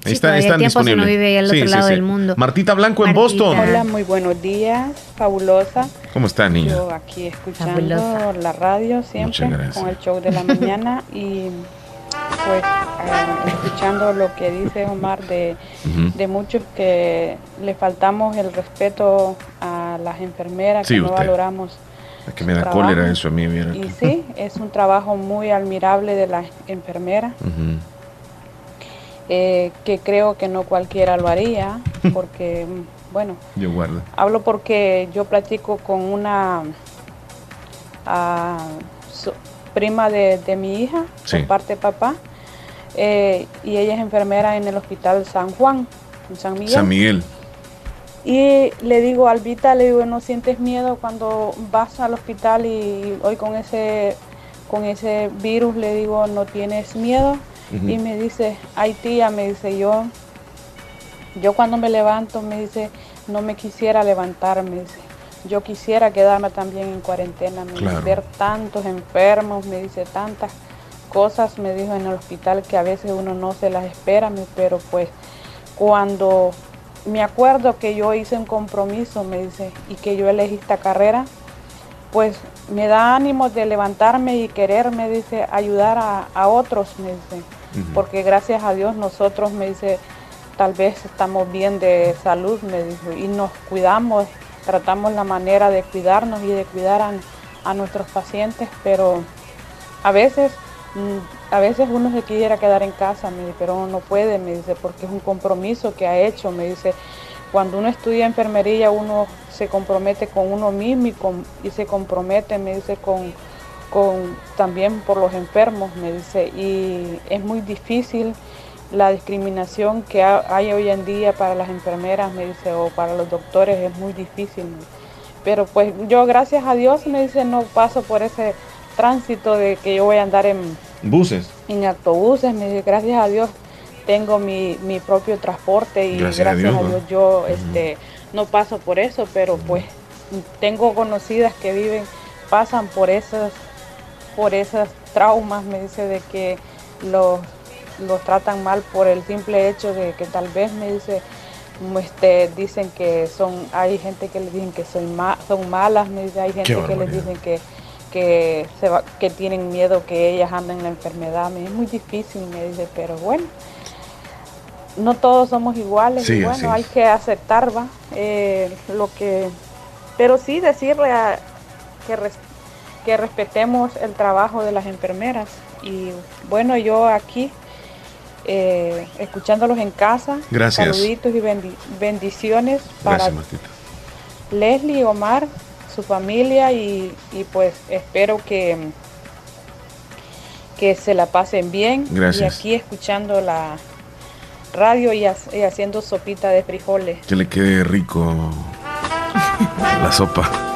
Ahí Sí, está, todavía hay están tiempo si disponibles. no vive ahí al otro lado del mundo. Martita Blanco en Boston. Hola, muy buenos días, fabulosa. ¿Cómo está, niña? Yo aquí escuchando Fabulosa. la radio siempre con el show de la mañana y pues eh, escuchando lo que dice Omar de, Ujú. de muchos que le faltamos el respeto a las enfermeras, Sí, que no usted. valoramos Es que me da cólera eso a mí. viera y sí, es un trabajo muy admirable de las enfermeras. Ujú. Eh, que creo que no cualquiera lo haría, porque, bueno, Yo guardo. hablo porque yo platico con una ah, so- prima de, de mi hija, Sí. por parte de papá, eh, y ella es enfermera en el hospital San Juan, en San Miguel. San Miguel. Y le digo, Albita, le digo, ¿no sientes miedo cuando vas al hospital y hoy con ese, con ese virus, le digo, ¿no tienes miedo? Y me dice, ay tía, me dice yo, yo cuando me levanto, me dice, no me quisiera levantar, me dice, yo quisiera quedarme también en cuarentena, me dice, ver tantos enfermos, me dice, tantas cosas, me dijo en el hospital que a veces uno no se las espera, me- pero pues cuando me acuerdo que yo hice un compromiso, me dice, y que yo elegí esta carrera, pues me da ánimo de levantarme y querer, me dice, ayudar a, a otros, me dice, porque gracias a Dios nosotros, me dice, tal vez estamos bien de salud, me dijo, y nos cuidamos, tratamos la manera de cuidarnos y de cuidar a, nuestros pacientes, pero a veces, mm, a veces uno se quisiera quedar en casa, me dice, pero uno no puede, me dice, porque es un compromiso que ha hecho, me dice, cuando uno estudia enfermería uno se compromete con uno mismo y se compromete, me dice, con, con también por los enfermos, me dice, y es muy difícil la discriminación que ha- hay hoy en día para las enfermeras, me dice, o para los doctores, es muy difícil. Pero pues yo, gracias a Dios, me dice, no paso por ese tránsito de que yo voy a andar en, Buses. en autobuses, me dice, gracias a Dios tengo mi, mi propio transporte y Gracias gracias, a Dios, a ¿no? Dios yo este, no paso por eso, pero pues tengo conocidas que viven, pasan por esas, por esas traumas, me dice, de que los, los tratan mal por el simple hecho de que tal vez me dice, este, dicen que son, hay gente que les dicen que son, ma- son malas, me dice, hay gente que les dicen que que se va- que tienen miedo que ellas anden en la enfermedad, me es muy difícil, me dice, pero bueno, no todos somos iguales Sí, y bueno, hay que aceptar, va, Eh, lo que, pero sí decirle a- que, res- que respetemos el trabajo de las enfermeras y bueno, yo aquí eh, escuchándolos en casa, Gracias. saluditos y bendi- bendiciones para Gracias. Leslie, Omar, su familia y, y pues espero que, que se la pasen bien. Gracias. Y aquí escuchando la radio y, ha- y haciendo sopita de frijoles. Que le quede rico la sopa.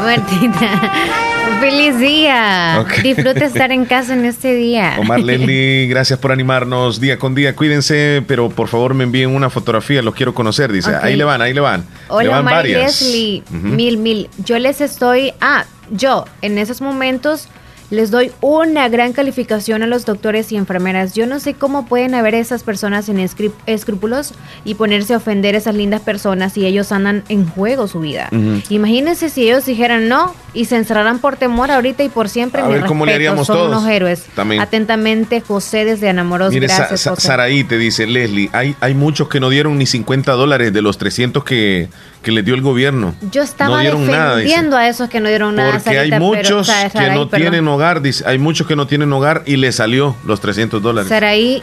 Martina, feliz día. Ok. Disfruta estar en casa en este día. Omar Leslie, gracias por animarnos día con día. Cuídense, pero por favor me envíen una fotografía, los quiero conocer. Dice, ahí le van, ahí le van. le Hola, van Omar varias. Leslie. Mil, mil. Yo les estoy. Ah, yo en esos momentos les doy una gran calificación a los doctores y enfermeras. Yo no sé cómo pueden haber esas personas sin escrúpulos y ponerse a ofender a esas lindas personas y ellos andan en juego su vida. Imagínense si ellos dijeran no y se encerraran por temor ahorita y por siempre. A ver cómo le haríamos Son todos. unos héroes. También. Atentamente, José desde Anamoros. Mire, Gracias, Sa- José. Saraí te dice, Leslie, hay, hay muchos que no dieron ni 50 dólares de los 300 que, que les dio el gobierno. Yo estaba no dieron nada, defendiendo a esos que no dieron nada. Porque hay Sarita, pero- muchos o sea, que no perdón. tienen hogar, dice. Hay muchos que no tienen hogar y le salió los 300 dólares. Saraí, Ahí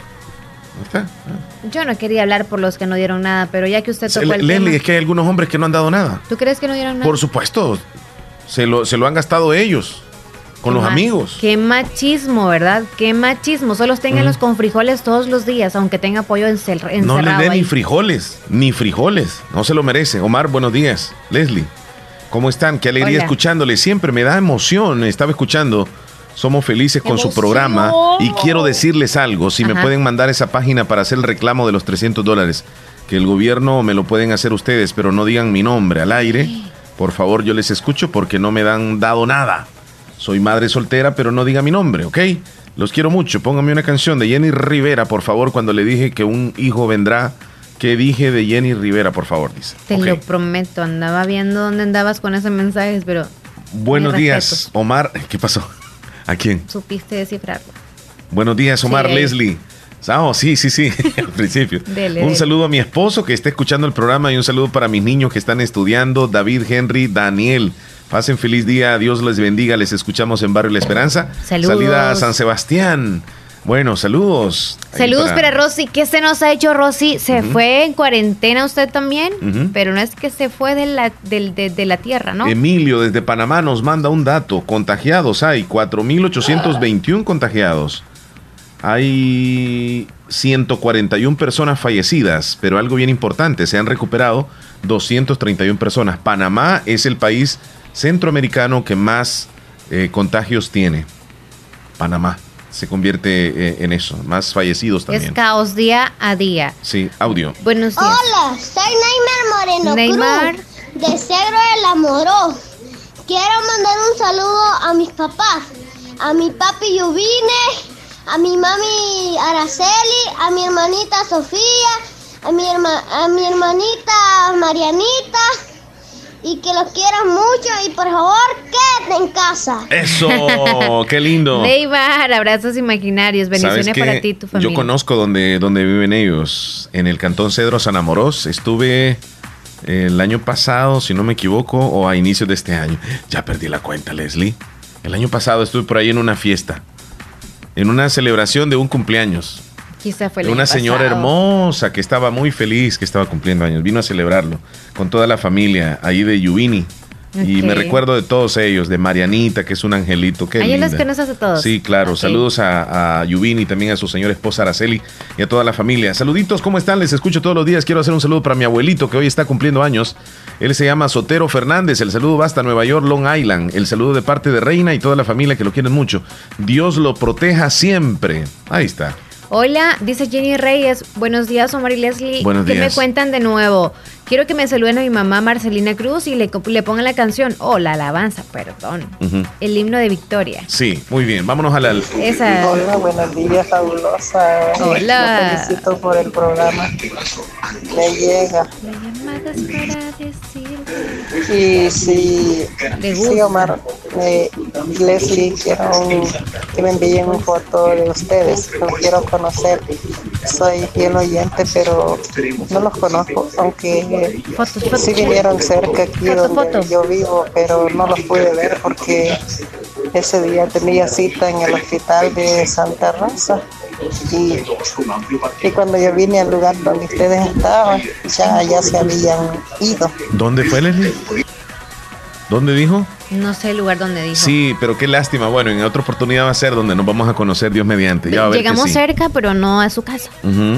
está. yo no quería hablar por los que no dieron nada, pero ya que usted tocó el Leslie, tema. es que hay algunos hombres que no han dado nada. ¿Tú crees que no dieron nada? Por supuesto. Se lo, se lo han gastado ellos. Con los amigos. Qué machismo, ¿verdad? Qué machismo. Solo tenganlos con frijoles todos los días, aunque tenga pollo encel- encerrado No le dé ni frijoles, ni frijoles. No se lo merece. Omar, buenos días. Leslie, ¿cómo están? Qué alegría Hola. escuchándole. Siempre me da emoción. Estaba escuchando. Somos felices con su programa. Y quiero decirles algo. Si me pueden mandar esa página para hacer el reclamo de los 300 dólares, que el gobierno me lo pueden hacer ustedes, pero no digan mi nombre al aire. Por favor, yo les escucho porque no me han dado nada. Soy madre soltera, pero no diga mi nombre, ¿ok? Los quiero mucho. Póngame una canción de Jenny Rivera, por favor, cuando le dije que un hijo vendrá. ¿Qué dije de Jenny Rivera, por favor? Dice. Te lo prometo, andaba viendo dónde andabas con ese mensaje, pero Buenos días. Omar. ¿Qué pasó? ¿A quién? supiste descifrarlo. Buenos días, Omar Sí. Leslie. Ah, oh, sí, sí, sí, al principio. Dele, un saludo a mi esposo que está escuchando el programa y un saludo para mis niños que están estudiando, David, Henry, Daniel. Pasen feliz día, Dios les bendiga, les escuchamos en Barrio La Esperanza. Saludos. Salida a San Sebastián. Bueno, saludos. Saludos para- para Rosy. ¿Qué se nos ha hecho, Rosy? ¿Se fue en cuarentena usted también? Pero no es que se fue de la, de la tierra, ¿no? Emilio desde Panamá nos manda un dato. Contagiados hay 4.821 contagiados. Hay 141 personas fallecidas, pero algo bien importante, se han recuperado 231 personas. Panamá es el país centroamericano que más eh, contagios tiene. Panamá se convierte eh, en eso, más fallecidos Es también. caos día a día. Sí, audio. Buenos días. Hola, soy Neymar Moreno Neymar. Cruz, de Cegro de la Moró. Quiero mandar un saludo a mis papás, a mi papi Yubine, a mi mami Araceli, a mi hermanita Sofía, a mi, herma- a mi hermanita Marianita, y que los quieran mucho y por favor quédate en casa. Eso, qué lindo. Neymar, abrazos imaginarios. Bendiciones ¿Sabes para ti y tu familia. Yo conozco donde, donde viven ellos, en el cantón Cedro San Amorós. Estuve el año pasado, si no me equivoco, o a inicios de este año. Ya perdí la cuenta, Leslie. El año pasado estuve por ahí en una fiesta, en una celebración de un cumpleaños. Quizá fue el de una año señora pasado. hermosa que estaba muy feliz, que estaba cumpliendo años. Vino a celebrarlo con toda la familia ahí de Yuvini. Y me recuerdo de todos ellos, de Marianita, que es un angelito. Qué Ahí los conoces a todos. Sí, claro. Saludos a, a Yuvini, también a su señora esposa Araceli y a toda la familia. Saluditos, ¿cómo están? Les escucho todos los días. Quiero hacer un saludo para mi abuelito que hoy está cumpliendo años. Él se llama Sotero Fernández. El saludo va hasta Nueva York, Long Island. El saludo de parte de Reina y toda la familia que lo quieren mucho. Dios lo proteja siempre. Ahí está. Hola, dice Jenny Reyes. Buenos días, Omar y Leslie. Buenos ¿Qué me cuentan de nuevo? Quiero que me saluden a mi mamá Marcelina Cruz y le, le pongan la canción. Oh, la alabanza, perdón. El himno de victoria. Sí, muy bien. Vámonos a la. Esa. Hola, buenos días, fabulosa. Hola. Los felicito por el programa. Me llega. Y sí, sí Omar, eh, Leslie, quiero un- que me envíen una foto de ustedes. Los quiero conocer. Soy fiel oyente, pero no los conozco, aunque sí vinieron cerca aquí donde yo vivo, pero no los pude ver porque ese día tenía cita en el hospital de Santa Rosa. Y, y cuando yo vine al lugar donde ustedes estaban, ya, ya se habían ido. ¿Dónde fue, Leslie? ¿Dónde dijo? No sé el lugar donde dijo. Sí, pero qué lástima. Bueno, en otra oportunidad va a ser donde nos vamos a conocer Dios mediante. Ya Llegamos sí. cerca, pero no a su casa.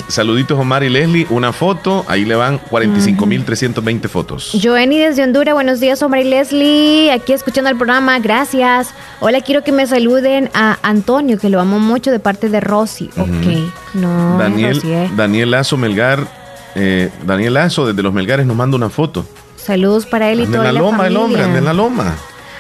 Saluditos Omar y Leslie, una foto, ahí le van 45.320 fotos. Joenny desde Honduras, buenos días, Omar y Leslie. Aquí escuchando el programa, gracias. Hola, quiero que me saluden a Antonio, que lo amo mucho de parte de Rosy. Ok, no, Daniel, Rosy, eh. Daniel Lazo Melgar, eh, Daniel Lazo desde los Melgares nos manda una foto. Saludos para él y toda la loma, el hombre, familia. anda en la loma.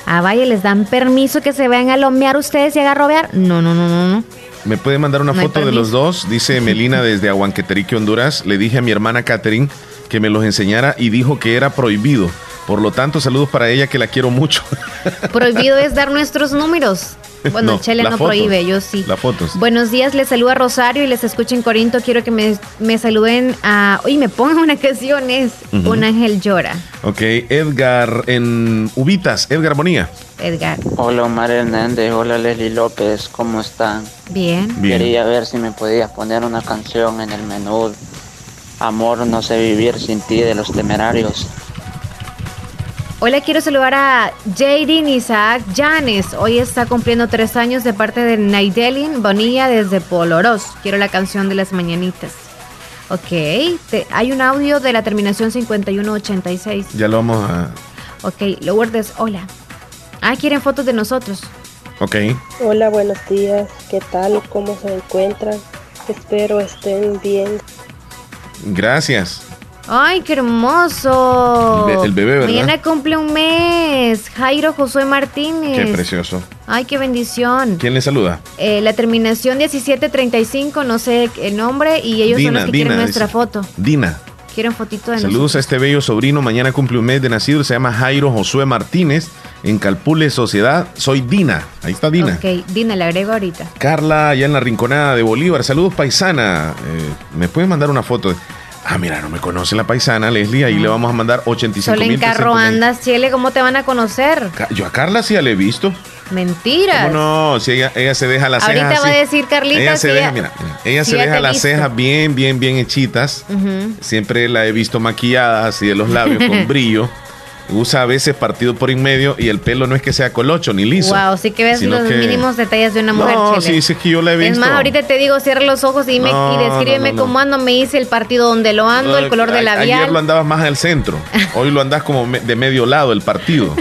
Ah, vaya, ¿les dan permiso que se vayan a lomear ustedes y a robear? No, no, no, no, no. ¿Me puede mandar una No foto de los dos? Dice Melina desde Aguanqueterique, Honduras. Le dije a mi hermana Catherine que me los enseñara y dijo que era prohibido. Por lo tanto, saludos para ella que la quiero mucho. Prohibido es dar nuestros números. Bueno, No, Chele no prohíbe, yo sí. Las fotos. Buenos días, les saluda Rosario y les escucho en Corinto. Quiero que me, me saluden a. Oye, me pongan una canción, es Ujú. Un ángel llora. Ok, Edgar en Ubitas, Edgar Bonilla. Edgar. Hola Omar Hernández, hola Leslie López, ¿cómo están? Bien. Bien. Quería ver si me podías poner una canción en el menú Amor, no sé vivir sin ti de los temerarios. Hola, quiero saludar a Jadin Isaac Janes. Hoy está cumpliendo tres años de parte de Naidelin Bonilla desde Poloros. Quiero la canción de las mañanitas. Ok, te- hay un audio de la terminación 5186. Ya lo vamos a. Ok, Lourdes, hola. Ah, quieren fotos de nosotros. Ok. Hola, buenos días. ¿Qué tal? ¿Cómo se encuentran? Espero estén bien. Gracias. Ay, qué hermoso. El be- el bebé, ¿verdad? Mañana cumple un mes. Jairo Josué Martínez. Qué precioso. Ay, qué bendición. ¿Quién le saluda? Eh, la terminación 1735, no sé el nombre, y ellos son Dina, los que Dina, quieren nuestra dice. foto. Dina. Quieren fotito de Saludos a este bello sobrino. Mañana cumple un mes de nacido. Se llama Jairo Josué Martínez. En Calpule Sociedad. Soy Dina. Ahí está Dina. Ok, Dina, le agrego ahorita. Carla, allá en la rinconada de Bolívar. Saludos, paisana. Eh, ¿Me puedes mandar una foto? Ah, mira, no me conoce la paisana, Leslie. Ahí le vamos a mandar 85 Solo en mil. carro andas, Chile, ¿cómo te van a conocer? Yo a Carla sí ya le he visto. Mentiras. ¿Cómo no? Si ella, ella se deja las Ahorita cejas. va a decir Carlita Ella si se deja, ella- mira, mira, ella si se deja las visto. cejas bien, bien, bien hechitas. Siempre la he visto maquillada, así de los labios con brillo. Usa a veces partido por en medio y el pelo no es que sea colocho ni liso. Wow, sí que ves los que- mínimos detalles de una mujer, No, sí, sí, es que yo la he visto. Es más, ahorita te digo, cierra los ojos y, No, y descríbeme no, no, no. cómo ando, me dice el partido donde lo ando, el color de A- Ayer labial. lo andabas más al centro. Hoy lo andas como me- de medio lado el partido.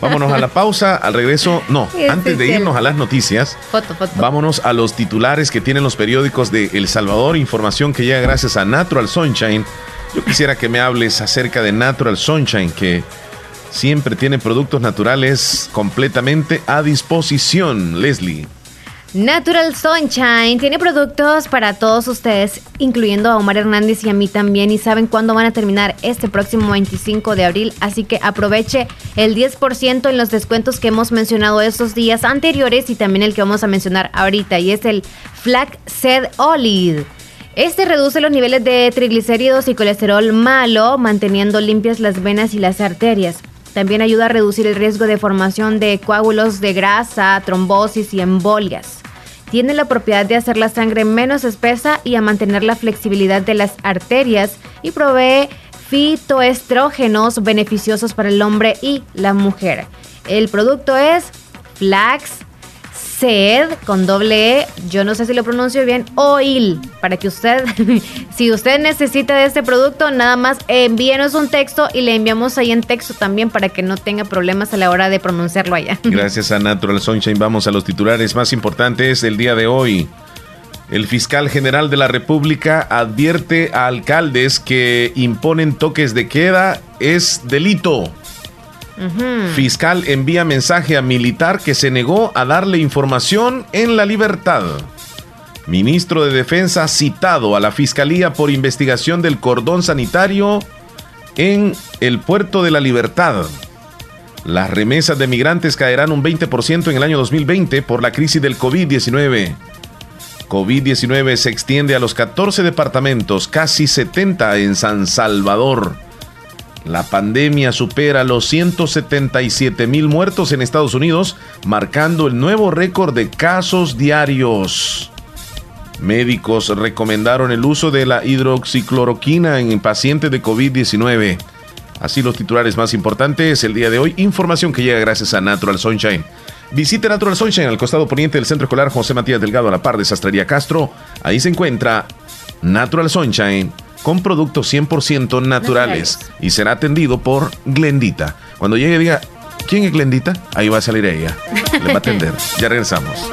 Vámonos a la pausa. Al regreso, no, antes de irnos a las noticias, Foto, foto. vámonos a los titulares que tienen los periódicos de El Salvador. Información que llega gracias a Natural Sunshine. Yo quisiera que me hables acerca de Natural Sunshine, que siempre tiene productos naturales completamente a disposición. Leslie. Natural Sunshine tiene productos para todos ustedes, incluyendo a Omar Hernández y a mí también, y saben cuándo van a terminar este próximo 25 de abril, así que aproveche el 10% en los descuentos que hemos mencionado estos días anteriores y también el que vamos a mencionar ahorita, y es el Flaxseed Olive. Este reduce los niveles de triglicéridos y colesterol malo, manteniendo limpias las venas y las arterias. También ayuda a reducir el riesgo de formación de coágulos de grasa, trombosis y embolias. Tiene la propiedad de hacer la sangre menos espesa y a mantener la flexibilidad de las arterias y provee fitoestrógenos beneficiosos para el hombre y la mujer. El producto es Flax Seed con doble E, yo no sé si lo pronuncio bien, oil, para que usted, si usted necesita de este producto, nada más envíenos un texto y le enviamos ahí en texto también para que no tenga problemas a la hora de pronunciarlo allá. Gracias a Natural Sunshine vamos a los titulares más importantes del día de hoy. El fiscal general de la República advierte a alcaldes que imponen toques de queda es delito. Fiscal envía mensaje a militar que se negó a darle información en la libertad. Ministro de Defensa citado a la Fiscalía por investigación del cordón sanitario en el puerto de la Libertad. Las remesas de migrantes caerán un 20% en el año 2020 por la crisis del COVID-19. COVID-19 se extiende a los 14 departamentos, casi 70 en San Salvador. La pandemia supera los 177 mil muertos en Estados Unidos, marcando el nuevo récord de casos diarios. Médicos recomendaron el uso de la hidroxicloroquina en pacientes de COVID-19. Así los titulares más importantes el día de hoy. Información que llega gracias a Natural Sunshine. Visite Natural Sunshine al costado poniente del Centro Escolar José Matías Delgado a la par de Sastrería Castro. Ahí se encuentra Natural Sunshine con productos 100% naturales y será atendido por Glendita. Cuando llegue diga, ¿quién es Glendita? Ahí va a salir ella. Le va a atender. Ya regresamos.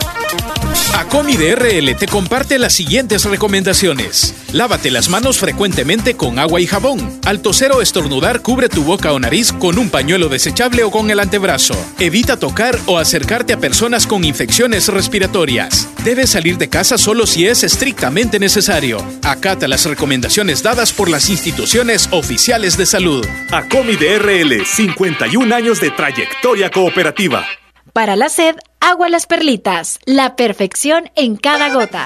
Acomi de RL te comparte las siguientes recomendaciones. Lávate las manos frecuentemente con agua y jabón. Al toser o estornudar, cubre tu boca o nariz con un pañuelo desechable o con el antebrazo. Evita tocar o acercarte a personas con infecciones respiratorias. Debes salir de casa solo si es estrictamente necesario. Acata las recomendaciones dadas por las instituciones oficiales de salud. Acomi de RL, 51 años de trayectoria cooperativa. Para la sed, agua las perlitas, la perfección en cada gota.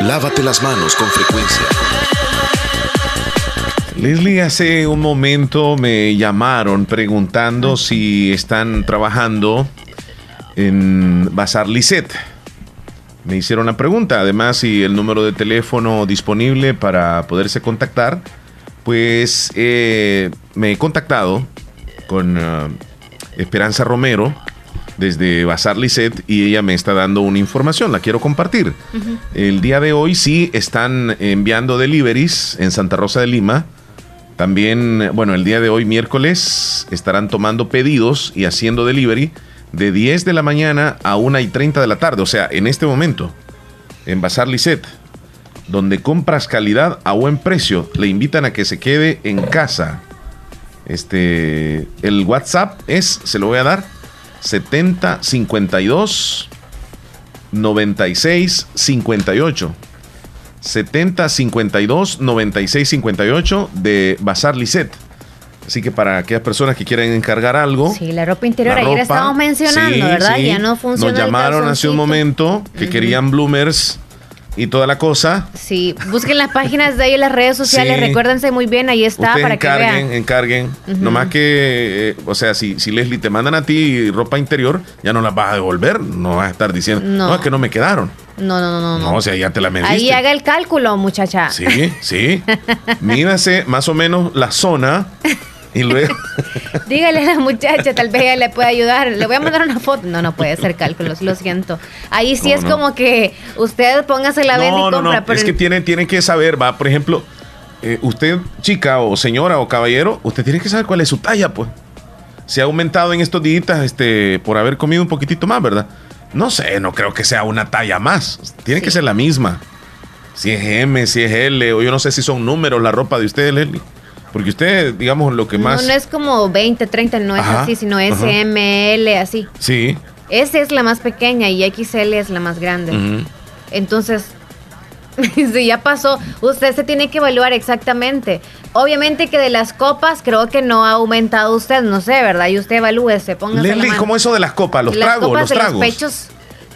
Lávate las manos con frecuencia. Leslie, hace un momento me llamaron preguntando si están trabajando en Bazar Lisset. Me hicieron la pregunta, además, si el número de teléfono disponible para poderse contactar, pues eh, me he contactado con uh, Esperanza Romero desde Bazar Lisset y ella me está dando una información, la quiero compartir. Uh -huh. El día de hoy sí están enviando deliveries en Santa Rosa de Lima. También, bueno, el día de hoy miércoles estarán tomando pedidos y haciendo delivery de 10 de la mañana a 1 y 30 de la tarde, o sea, en este momento, en Bazar Lisset, donde compras calidad a buen precio, le invitan a que se quede en casa. Este, el WhatsApp es, se lo voy a dar, 70 52 96 58. 70 52 96 58 de Bazar Lisset. Así que para aquellas personas que quieran encargar algo. Sí, la ropa interior, la ayer ropa, estábamos mencionando, sí, ¿verdad? Sí. Ya no funciona. Nos llamaron hace un momento que uh -huh. querían bloomers y toda la cosa. Sí, busquen las páginas de ahí en las redes sociales, sí. recuérdense muy bien, ahí está Ustedes para encarguen, que vean. Encarguen, uh -huh. Nomás que, eh, o sea, si, si Leslie te mandan a ti ropa interior, ya no las vas a devolver, no vas a estar diciendo, no, no es que no me quedaron. No, no, no, no. No, o sea, ya te la mediste. Ahí haga el cálculo, muchacha. Sí, sí. Mídase más o menos la zona y luego. Dígale a la muchacha, tal vez ella le puede ayudar. Le voy a mandar una foto. No, no puede hacer cálculos, lo siento. Ahí sí No, es no. como que usted póngase la venda y No, compra. no. pero Es que tiene, tiene que saber, va, por ejemplo, eh, usted, chica o señora o caballero, usted tiene que saber cuál es su talla, pues. Se ha aumentado en estos días este, por haber comido un poquitito más, ¿verdad? No sé, no creo que sea una talla más. Tiene que ser la misma. Si es M, si es L, o yo no sé si son números la ropa de usted, Leslie. Porque usted, digamos, lo que más. No, no es como 20, 30, no es Ajá, así, sino ajá. S, M, L, así. Sí. S es la más pequeña y XL es la más grande. Entonces, si ya pasó, usted se tiene que evaluar exactamente. Obviamente que de las copas creo que no ha aumentado usted, no sé, ¿verdad? Y usted evalúese, póngase la Leslie, mano. ¿cómo eso de las copas? Los las tragos, copas los de tragos. los pechos,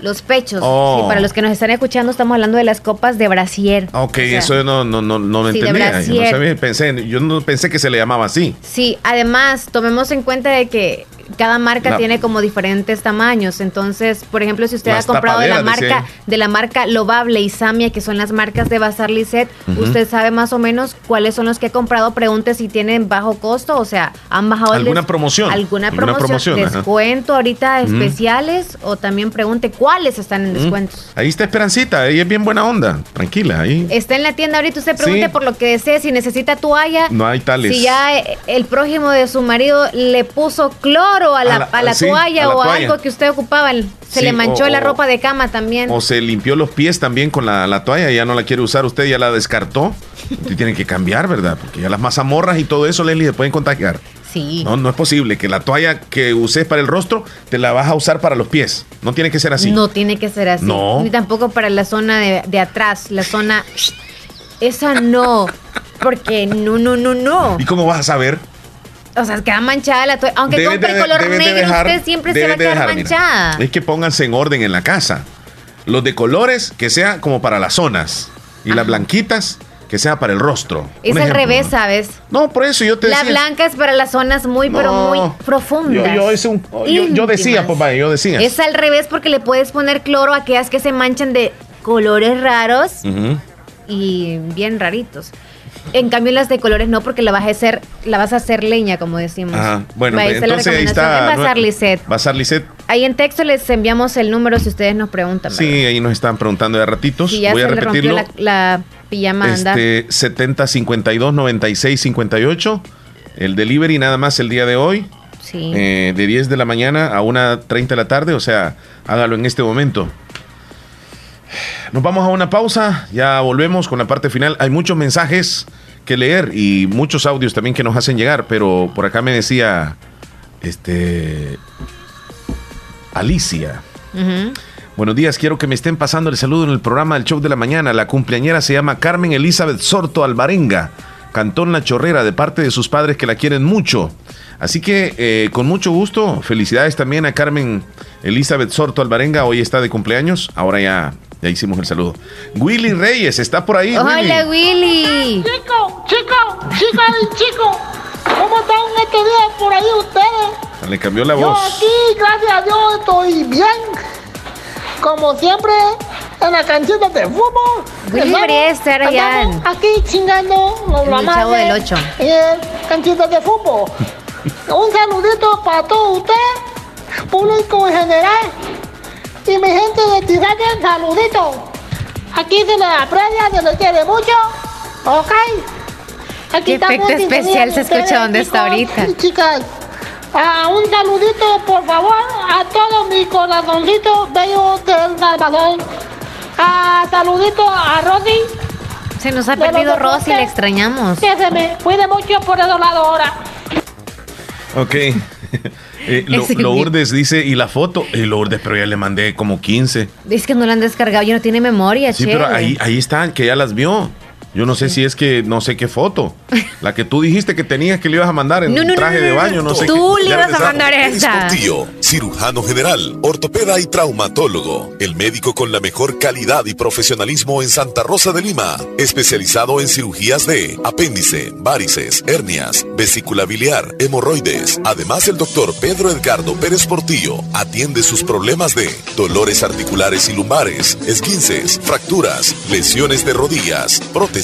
los pechos. Oh. Sí, para los que nos están escuchando estamos hablando de las copas de brasier. Ok, O sea, eso no, no, no, no sí, de entendía. Yo no, brasier. sabía, pensé, yo no pensé que se le llamaba así. Sí, además, tomemos en cuenta de que cada marca La- tiene como diferentes tamaños. Entonces, por ejemplo, si usted ha comprado de la marca de la marca Lovable y Samia, que son las marcas de Bazar Lisset, usted sabe más o menos cuáles son los que ha comprado. Pregunte si tienen bajo costo, o sea, han bajado el ¿Alguna des- promoción? alguna ¿Alguna promoción, promoción? Ajá. descuento ahorita Ujú. especiales o también pregunte cuáles están en Mm. descuentos. Ahí está Esperancita, ella es bien buena onda, tranquila, ahí Está en la tienda ahorita, usted pregunte Sí. por lo que desee, si necesita toalla, no hay tales. Si ya eh, el prójimo de su marido le puso cloro a la, A la- a la sí, toalla a la o toalla. algo que usted ocupaba, se Sí, le manchó o- la o- ropa de cama también. O se limpió los pies también con la, la toalla, ya no la quiere usar, usted ya la descartó. Usted tiene que cambiar, ¿verdad? Porque ya las mazamorras y todo eso, Leslie, se pueden contagiar. Sí. No, no es posible que la toalla que uses para el rostro te la vas a usar para los pies. No tiene que ser así. No tiene que ser así. No. Ni tampoco para la zona de, de atrás, la zona... Esa no. Porque no, no, no, no. ¿Y cómo vas a saber? O sea, queda manchada la toalla. Aunque compre de- color negro, dejar- usted siempre se va a quedar dejar, mira, manchada. Es que pónganse en orden en la casa. Los de colores que sea como para las zonas. Y las blanquitas que sea para el rostro. Es al revés. ¿sabes? No, por eso yo te La decía. blanca es para las zonas muy, pero muy profundas. Yo, yo, hice un- yo- yo decía, íntimas. pues yo decía. Es al revés porque le puedes poner cloro a aquellas que se manchan de colores raros y bien raritos. En cambio las de colores no porque la vas a hacer, la vas a hacer leña, como decimos. Ajá. Bueno, Vaya, esa es la entonces ahí está. en Bazar Lisset. Bazar Lisset. Ahí en texto les enviamos el número si ustedes nos preguntan. Sí, ahí nos están preguntando de ratitos. Si ya Voy a se le rompió repetirlo. la, la pijama. Este 70 52 96 58. El delivery nada más el día de hoy. Sí. eh, de 10 de la mañana a 1.30 de la tarde. O sea, hágalo en este momento. Nos vamos a una pausa. Ya volvemos con la parte final. Hay muchos mensajes que leer y muchos audios también que nos hacen llegar. Pero por acá me decía. Este. Alicia. Buenos días, quiero que me estén pasando el saludo en el programa del show de la mañana. La cumpleañera se llama Carmen Elizabeth Sorto Alvarenga, cantón La Chorrera, de parte de sus padres que la quieren mucho. Así que eh, con mucho gusto, felicidades también a Carmen Elizabeth Sorto Alvarenga, hoy está de cumpleaños, ahora ya, ya hicimos el saludo. Willy Reyes, está por ahí. Hola, Willy. Willy. Chico, chico, chica y chico, ¿cómo están estos días por ahí ustedes? Le cambió la Yo voz. aquí, gracias a Dios, estoy bien. Como siempre, en la canchita de fútbol. Willy en- estamos Aquí chingando los mamás Chavo del Ocho. En el canchita de fútbol. Un saludito para todos ustedes, público en general. Y mi gente de Tizaque, saludito. Aquí se les aprecia, se les quiere mucho. Ok. Aquí Qué efecto especial se escucha donde está ahorita. y Chicas. Ah, un saludito, por favor, a todos mis corazoncitos bellos del Salvador. Ah, saludito a Rosy. Se nos ha perdido Rosy, le extrañamos. Que se me cuide mucho por ese lado ahora. Ok. Eh, Lo- Lourdes dice, ¿y la foto? Eh, Lourdes, pero ya le mandé como 15. Dice que no la han descargado, ya no tiene memoria, Sí, che. pero ahí, ahí están, que ya las vio. Yo no sé si es que no sé qué foto. La que tú dijiste que tenías que le ibas a mandar en No, traje no, de no, baño, no, no. sé Tú qué. le ibas a mandar esa. Portillo, cirujano general, ortopeda y traumatólogo. El médico con la mejor calidad y profesionalismo en Santa Rosa de Lima. Especializado en cirugías de apéndice, varices, hernias, vesícula biliar, hemorroides. Además, el doctor Pedro Edgardo Pérez Portillo atiende sus problemas de dolores articulares y lumbares, esguinces, fracturas, lesiones de rodillas, prótesis,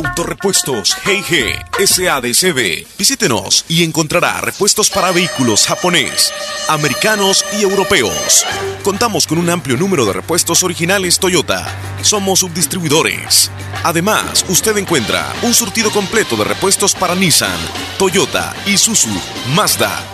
Autorepuestos G&G SADCB. Visítenos y encontrará repuestos para vehículos japonés, americanos y europeos. Contamos con un amplio número de repuestos originales Toyota. Somos subdistribuidores. Además, usted encuentra un surtido completo de repuestos para Nissan, Toyota, Isuzu, Mazda,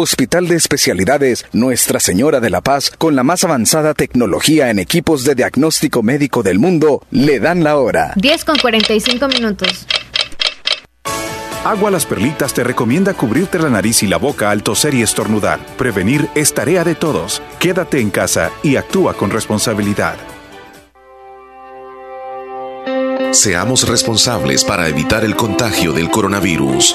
Hospital de Especialidades Nuestra Señora de la Paz, con la más avanzada tecnología en equipos de diagnóstico médico del mundo, le dan la hora. 10 con 45 minutos. Agua Las Perlitas te recomienda cubrirte la nariz y la boca al toser y estornudar. Prevenir es tarea de todos. Quédate en casa y actúa con responsabilidad. Seamos responsables para evitar el contagio del coronavirus.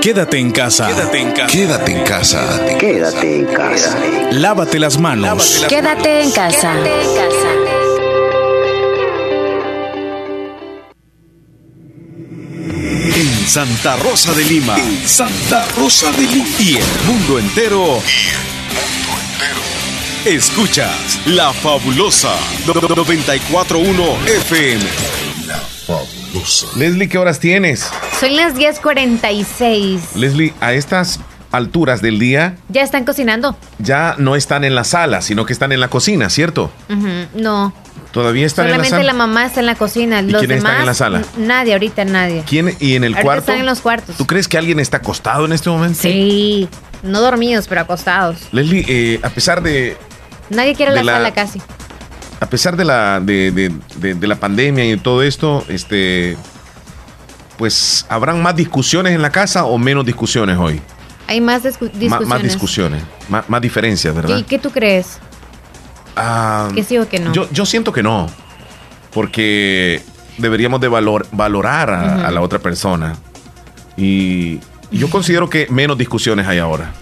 Quédate en casa. Quédate en casa. Quédate en casa. Quédate en casa. Lávate las manos. Quédate en casa. En Santa Rosa de Lima. En Santa Rosa de Lima. Y el mundo entero. Escuchas La Fabulosa 941 FM. Leslie, ¿qué horas tienes? Son las 10:46. Leslie, a estas alturas del día Ya están cocinando. ya no están en la sala, sino que están en la cocina, ¿cierto? No. Todavía están Solamente en la la, sala. mamá está en la cocina. ¿Y Los quiénes demás. están en la sala? Nadie, ahorita nadie. ¿Quién y en el Ahorita cuarto? están en los cuartos. ¿Tú crees que alguien está acostado en este momento? Sí. No dormidos, pero acostados. Leslie, eh, a pesar de Nadie quiere De la, la- sala casi. A pesar de la de, de- de- de la pandemia y todo esto, este pues habrán más discusiones en la casa o menos discusiones hoy. Hay más discu- discusiones. más discusiones, más, más diferencias, ¿verdad? ¿Y qué tú crees? Ah, ¿Que sí o que no? Yo, yo siento que no, porque deberíamos de valor, valorar a la otra persona. Y yo considero que menos discusiones hay ahora.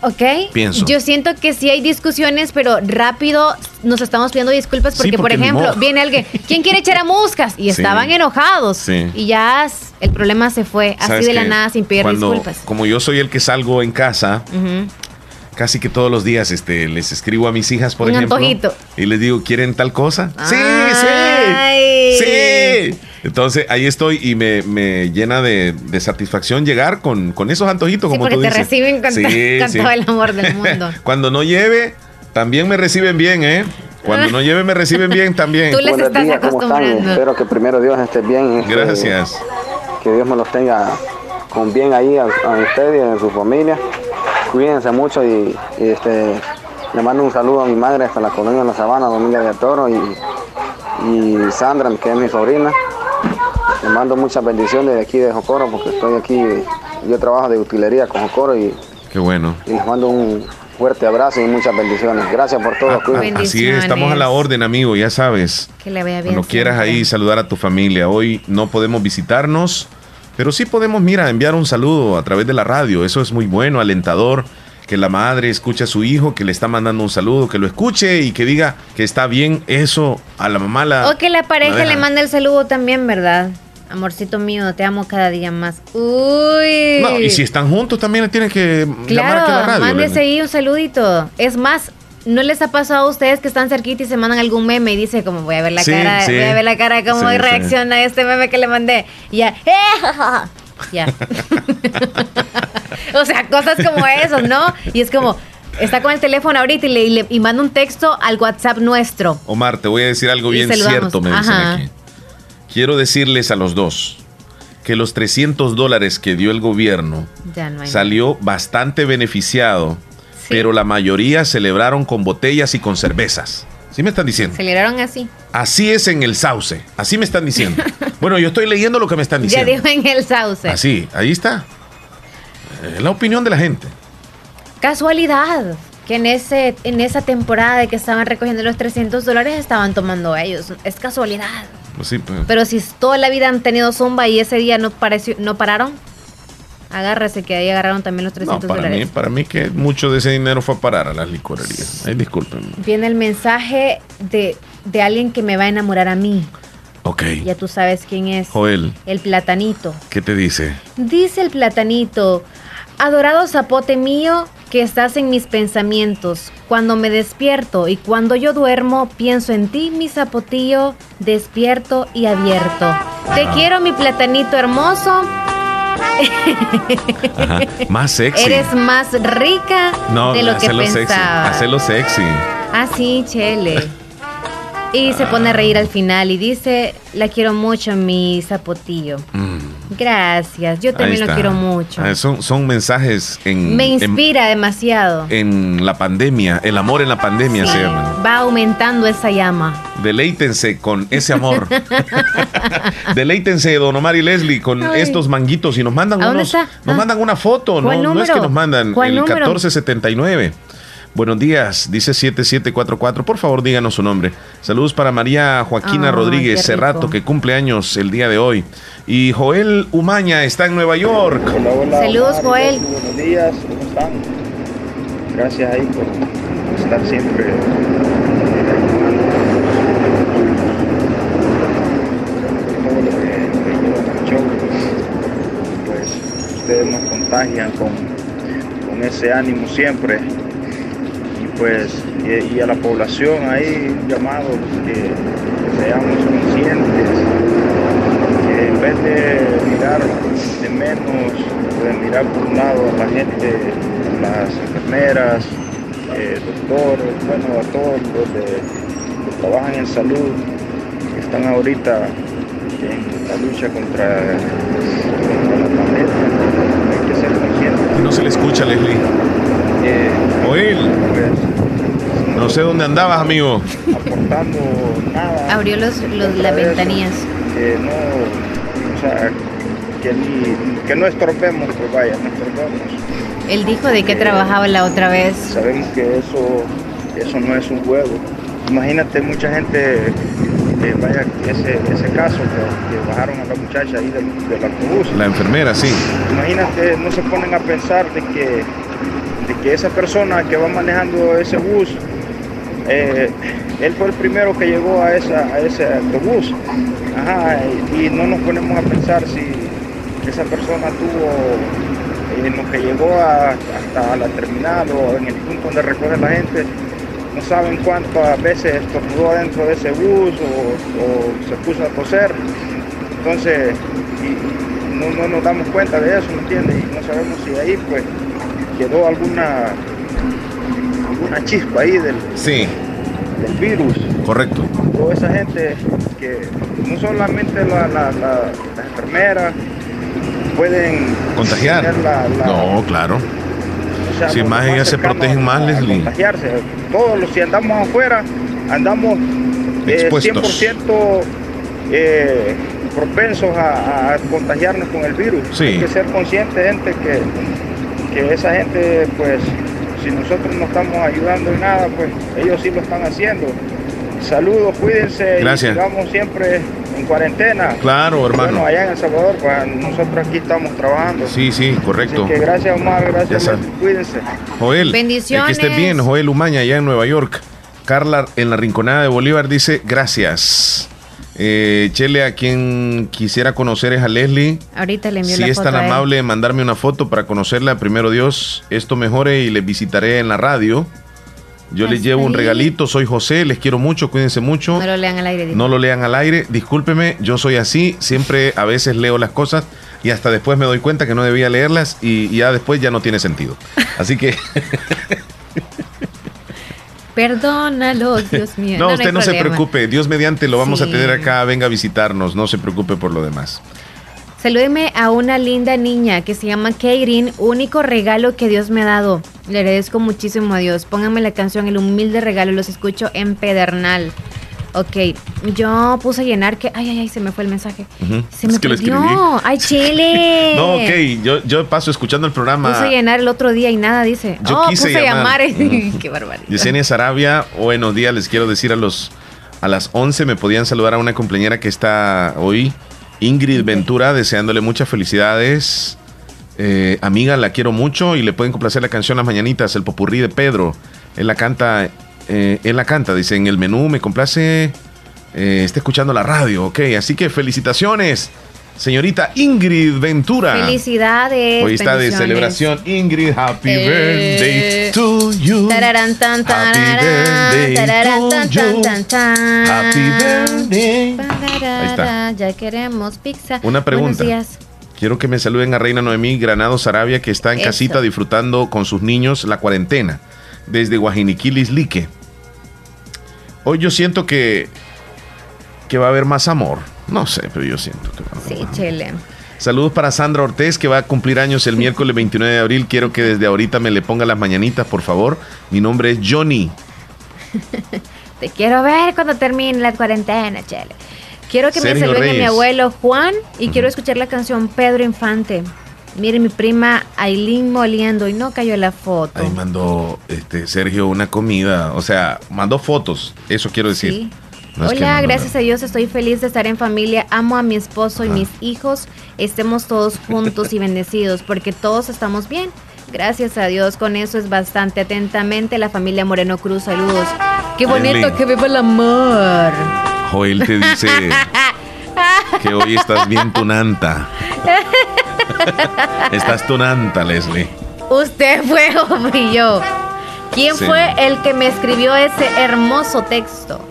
¿Ok? Pienso. Yo siento que sí hay discusiones, pero rápido nos estamos pidiendo disculpas porque, Sí, porque por ejemplo, viene alguien, ¿quién quiere echar a muscas? Y Sí. estaban enojados. Sí. Y ya el problema se fue así ¿Sabes de la nada sin pedir Cuando- disculpas. Como yo soy el que salgo en casa, casi que todos los días este, les escribo a mis hijas, por Un ejemplo. antojito. Y les digo, ¿quieren tal cosa? Ay. Sí, sí. Sí. Entonces ahí estoy y me, me llena de, de satisfacción llegar con, con esos antojitos, Sí, como porque tú te dices. reciben con, Sí, con sí. todo el amor del mundo. Cuando no lleve, también me reciben bien, ¿eh? Cuando no lleve, me reciben bien también. Tú les Buenos estás días, ¿cómo están? Espero que primero Dios esté bien. este, Gracias. Que Dios me los tenga con bien ahí a, a ustedes y a su familia. Cuídense mucho y, y, este, le mando un saludo a mi madre hasta la colonia de la Sabana, Dominga de Toro, y, y Sandra, que es mi sobrina. Le mando muchas bendiciones de aquí de Jocoro porque estoy aquí, yo trabajo de utilería con Jocoro y, Qué bueno. y les mando un fuerte abrazo y muchas bendiciones. Gracias por todo. cuídense. Así es, estamos a la orden, amigo, ya sabes. Que le vaya bien. Cuando quieras siempre. ahí saludar a tu familia. Hoy no podemos visitarnos, pero sí podemos, mira, enviar un saludo a través de la radio. Eso es muy bueno, alentador. Que la madre escuche a su hijo, que le está mandando un saludo, que lo escuche y que diga que está bien. Eso a la mamá la. O que la pareja la le mande el saludo también, ¿verdad? Amorcito mío, te amo cada día más. Uy. No, y si están juntos también le tienen que llamar aquí a la Claro, radio. mándese ahí un saludito. Es más, ¿no les ha pasado a ustedes que están cerquita y se mandan algún meme y dice como voy a ver la Sí, cara, sí. voy a ver la cara cómo Sí, reacciona a este meme que le mandé? Y ya, ¡eh! ja, ja, ja! ya. o sea, cosas como esos, ¿no? Y es como, está con el teléfono ahorita y, le, y, le- y manda un texto al WhatsApp nuestro. Omar, te voy a decir algo Y bien saludamos. cierto, me dicen Ajá. aquí. Quiero decirles a los dos que los 300 dólares que dio el gobierno Ya no salió bastante beneficiado, pero la mayoría celebraron con botellas y con cervezas. ¿Sí me están diciendo? Aceleraron así. Así es en el sauce. Así me están diciendo. bueno, yo estoy leyendo lo que me están Ya diciendo. dijo en el sauce. Así, ahí está. Es la opinión de la gente. Casualidad que en ese en esa temporada de que estaban recogiendo los 300 dólares estaban tomando ellos. Es casualidad. Pues sí, pues. Pero si toda la vida han tenido zumba y ese día no pareció, no pararon, agárrese que ahí agarraron también los No, 300 para mí, dólares. para mí que mucho de ese dinero fue a parar a las licorerías. Ay, disculpen. Viene el mensaje de, de alguien que me va a enamorar a mí. Ok. Ya tú sabes quién es. Joel, El platanito. ¿qué te dice? Dice el platanito, adorado zapote mío, que estás en mis pensamientos. Cuando me despierto y cuando yo duermo, pienso en ti, mi zapotillo, despierto y abierto. Te quiero, mi platanito hermoso. Ajá. Más sexy. Eres más rica no, de lo que hacelo sexy. pensaba. Hacelo sexy. Ah, sí, Chele. Y se pone a reír al final y dice, la quiero mucho, mi zapotillo. Gracias, yo también lo quiero mucho. Ah, son, son mensajes en, Me en, inspira demasiado. en la pandemia, el amor en la pandemia se llama. Va aumentando esa llama. Deleítense con ese amor. Deleítense, don Omar y Leslie, con Ay. estos manguitos y nos mandan ¿A dónde unos, está? nos Ah. mandan una foto, no, ¿Cuál no es que nos mandan ¿Cuál el número? 1479. Buenos días, dice 7744. Por favor, díganos su nombre. Saludos para María Joaquina Rodríguez Cerrato, que cumple años el día de hoy. Y Joel Umaña está en Nueva York. Saludos, Joel. Buenos días, ¿cómo están? Gracias ahí por estar siempre. todo lo que que llevan al show. Pues ustedes nos contagian con, con ese ánimo siempre. Pues, y, a la población ahí un llamado que, que seamos conscientes que en vez de mirar de menos, de mirar por un lado a la gente, las enfermeras, eh, doctores, bueno, a todos los que trabajan en salud, que están ahorita en la lucha contra, contra la pandemia, hay que ser conscientes. No se le escucha, Leslie. Eh, Joel. No sé dónde andabas, amigo. aportando nada. Abrió los, los- vez, ventanillas. Que no, o sea, que, ni, que no estorbemos, pues vaya, no estorbemos. Él dijo de qué trabajaba la otra vez. Sabemos que eso, eso no es un juego. Imagínate mucha gente, que vaya, ese, ese caso que, que bajaron a la muchacha ahí del, del autobús. La enfermera, sí. Imagínate, no se ponen a pensar de que, que esa persona que va manejando ese bus, eh, él fue el primero que llegó a, esa, a ese autobús. Y, no nos ponemos a pensar si esa persona tuvo eh, en lo que llegó a- hasta la terminal o en el punto donde recoge la gente, no saben cuántas veces estornudó dentro de ese bus o, se puso a toser. Entonces, no, no nos damos cuenta de eso, ¿me entiendes? Y no sabemos si ahí pues quedó alguna alguna chispa ahí del, Sí, del virus. correcto. Toda esa gente que no solamente la, la, la, las enfermeras pueden Contagiar. tener la- la- No, claro. o sea, Si más ellas se protegen más, a Leslie. contagiarse. Todos los, si andamos afuera, andamos eh, Expuestos. 100% eh, propensos a, a contagiarnos con el virus. Sí. Hay que ser conscientes, gente, que, que esa gente, pues, si nosotros no estamos ayudando en nada, pues ellos sí lo están haciendo. Saludos, cuídense Gracias. y sigamos siempre en cuarentena. Claro, hermano. Bueno, allá en El Salvador, pues nosotros aquí estamos trabajando. Sí, sí, correcto. Así que gracias Omar, Ya gracias. Leslie, cuídense. Joel, Bendiciones. que estés bien, Joel Umaña, allá en Nueva York. Carla, en la Rinconada de Bolívar, dice gracias. Eh, Chele, a quien quisiera conocer es a Leslie. Ahorita le envió Si la es foto tan a él. amable de mandarme una foto para conocerla, primero Dios, esto mejore y les visitaré en la radio. Yo les llevo un regalito, soy José, les quiero mucho, cuídense mucho. No lo lean al aire. dice. No lo lean al aire, discúlpeme, yo soy así, siempre a veces leo las cosas y hasta después me doy cuenta que no debía leerlas y ya después ya no tiene sentido. Así que Perdónalo, Dios mío. no, usted no se preocupe, Dios mediante lo vamos a tener acá, venga a visitarnos, no se preocupe por lo demás. Salúdeme a una linda niña que se llama Keirin, único regalo que Dios me ha dado. Le agradezco muchísimo a Dios. Pónganme la canción El humilde regalo, los escucho en Pedernal. Ok, yo puse a llenar que... Ay, ay, ay, se me fue el mensaje. Ujú, Se me es que lo perdió. escribí. Ay, chile. No, ok, yo, yo paso escuchando el programa. Puse a llenar el otro día y nada, dice. Yo oh, quise puse a llamar. llamar. Qué barbaridad. Yesenia Sarabia, buenos días, les quiero decir a los a las 11 me podían saludar a una compañera que está hoy, Ingrid Ventura, deseándole muchas felicidades. Eh, amiga, la quiero mucho y le pueden complacer la canción Las Mañanitas, el popurrí de Pedro. Él la canta, eh, él la canta, dice en el menú, me complace, eh, está escuchando la radio, ok. Así que felicitaciones, señorita Ingrid Ventura. Felicidades. Hoy está de celebración. Ingrid, happy Eh, birthday to you. Tararán, tan, tararán, birthday tararán, to you. tan, tan. Happy birthday. Pararara, está. Ya queremos pizza. Una pregunta. Quiero que me saluden a Reina Noemí Granado Sarabia, que está en Eso. casita disfrutando con sus niños la cuarentena desde Guajiniquilis, Lique. Hoy yo siento que que va a haber más amor. No sé, pero yo siento que va a haber Sí, más amor. chele. Saludos para Sandra Ortez, que va a cumplir años el miércoles 29 de abril. Quiero que desde ahorita me le ponga las mañanitas, por favor. Mi nombre es Johnny. Te quiero ver cuando termine la cuarentena, chele. Quiero que Sergio me saluden a mi abuelo Juan y quiero escuchar la canción Pedro Infante. Mire, mi prima Aileen moliendo y no cayó la foto. Ahí mandó este, Sergio una comida. O sea, mandó fotos. Eso quiero decir. Sí. No es que Hola, gracias a Dios estoy feliz de estar en familia. Amo a mi esposo Ah. y mis hijos. Estemos todos juntos y bendecidos porque todos estamos bien. Gracias a Dios, con eso es bastante atentamente la familia Moreno Cruz. Saludos. Qué bonito que viva el amor. Joel te dice que hoy estás bien tunanta. Estás tunanta, Leslie. Usted fue o fui yo. ¿Quién Sí. fue el que me escribió ese hermoso texto?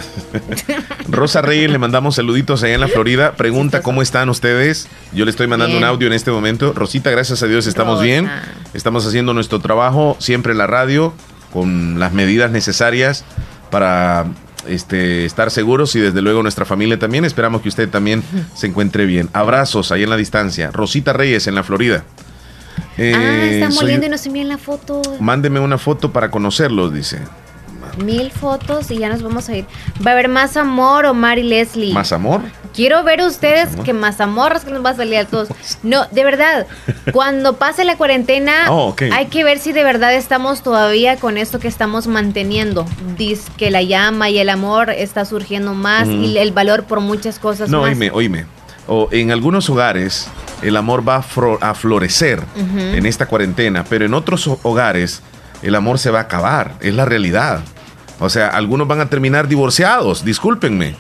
Rosa Reyes, le mandamos saluditos allá en la Florida. Pregunta cómo están ustedes. Yo le estoy mandando Bien. un audio en este momento. Rosita, gracias a Dios estamos Rosa. bien. Estamos haciendo nuestro trabajo siempre en la radio con las medidas necesarias para este, estar seguros y desde luego nuestra familia también. Esperamos que usted también se encuentre bien. Abrazos ahí en la distancia. Rosita Reyes en la Florida. Eh, ah, está soy- moliendo y no se envían la foto. Mándeme una foto para conocerlos, dice. Mil fotos y ya nos vamos a ir. Va a haber más amor, Omar y Leslie. ¿Más amor? Quiero ver ustedes Más que más amor es que nos va a salir a todos. No, de verdad, cuando pase la cuarentena, Oh, hay que ver si de verdad estamos todavía con esto que estamos manteniendo. Dice que la llama y el amor está surgiendo más Mm. y el valor por muchas cosas No, más. oíme, oíme. O en algunos hogares el amor va a, florecer en esta cuarentena, pero en otros ho- hogares el amor se va a acabar, es la realidad. O sea, algunos van a terminar divorciados, discúlpenme.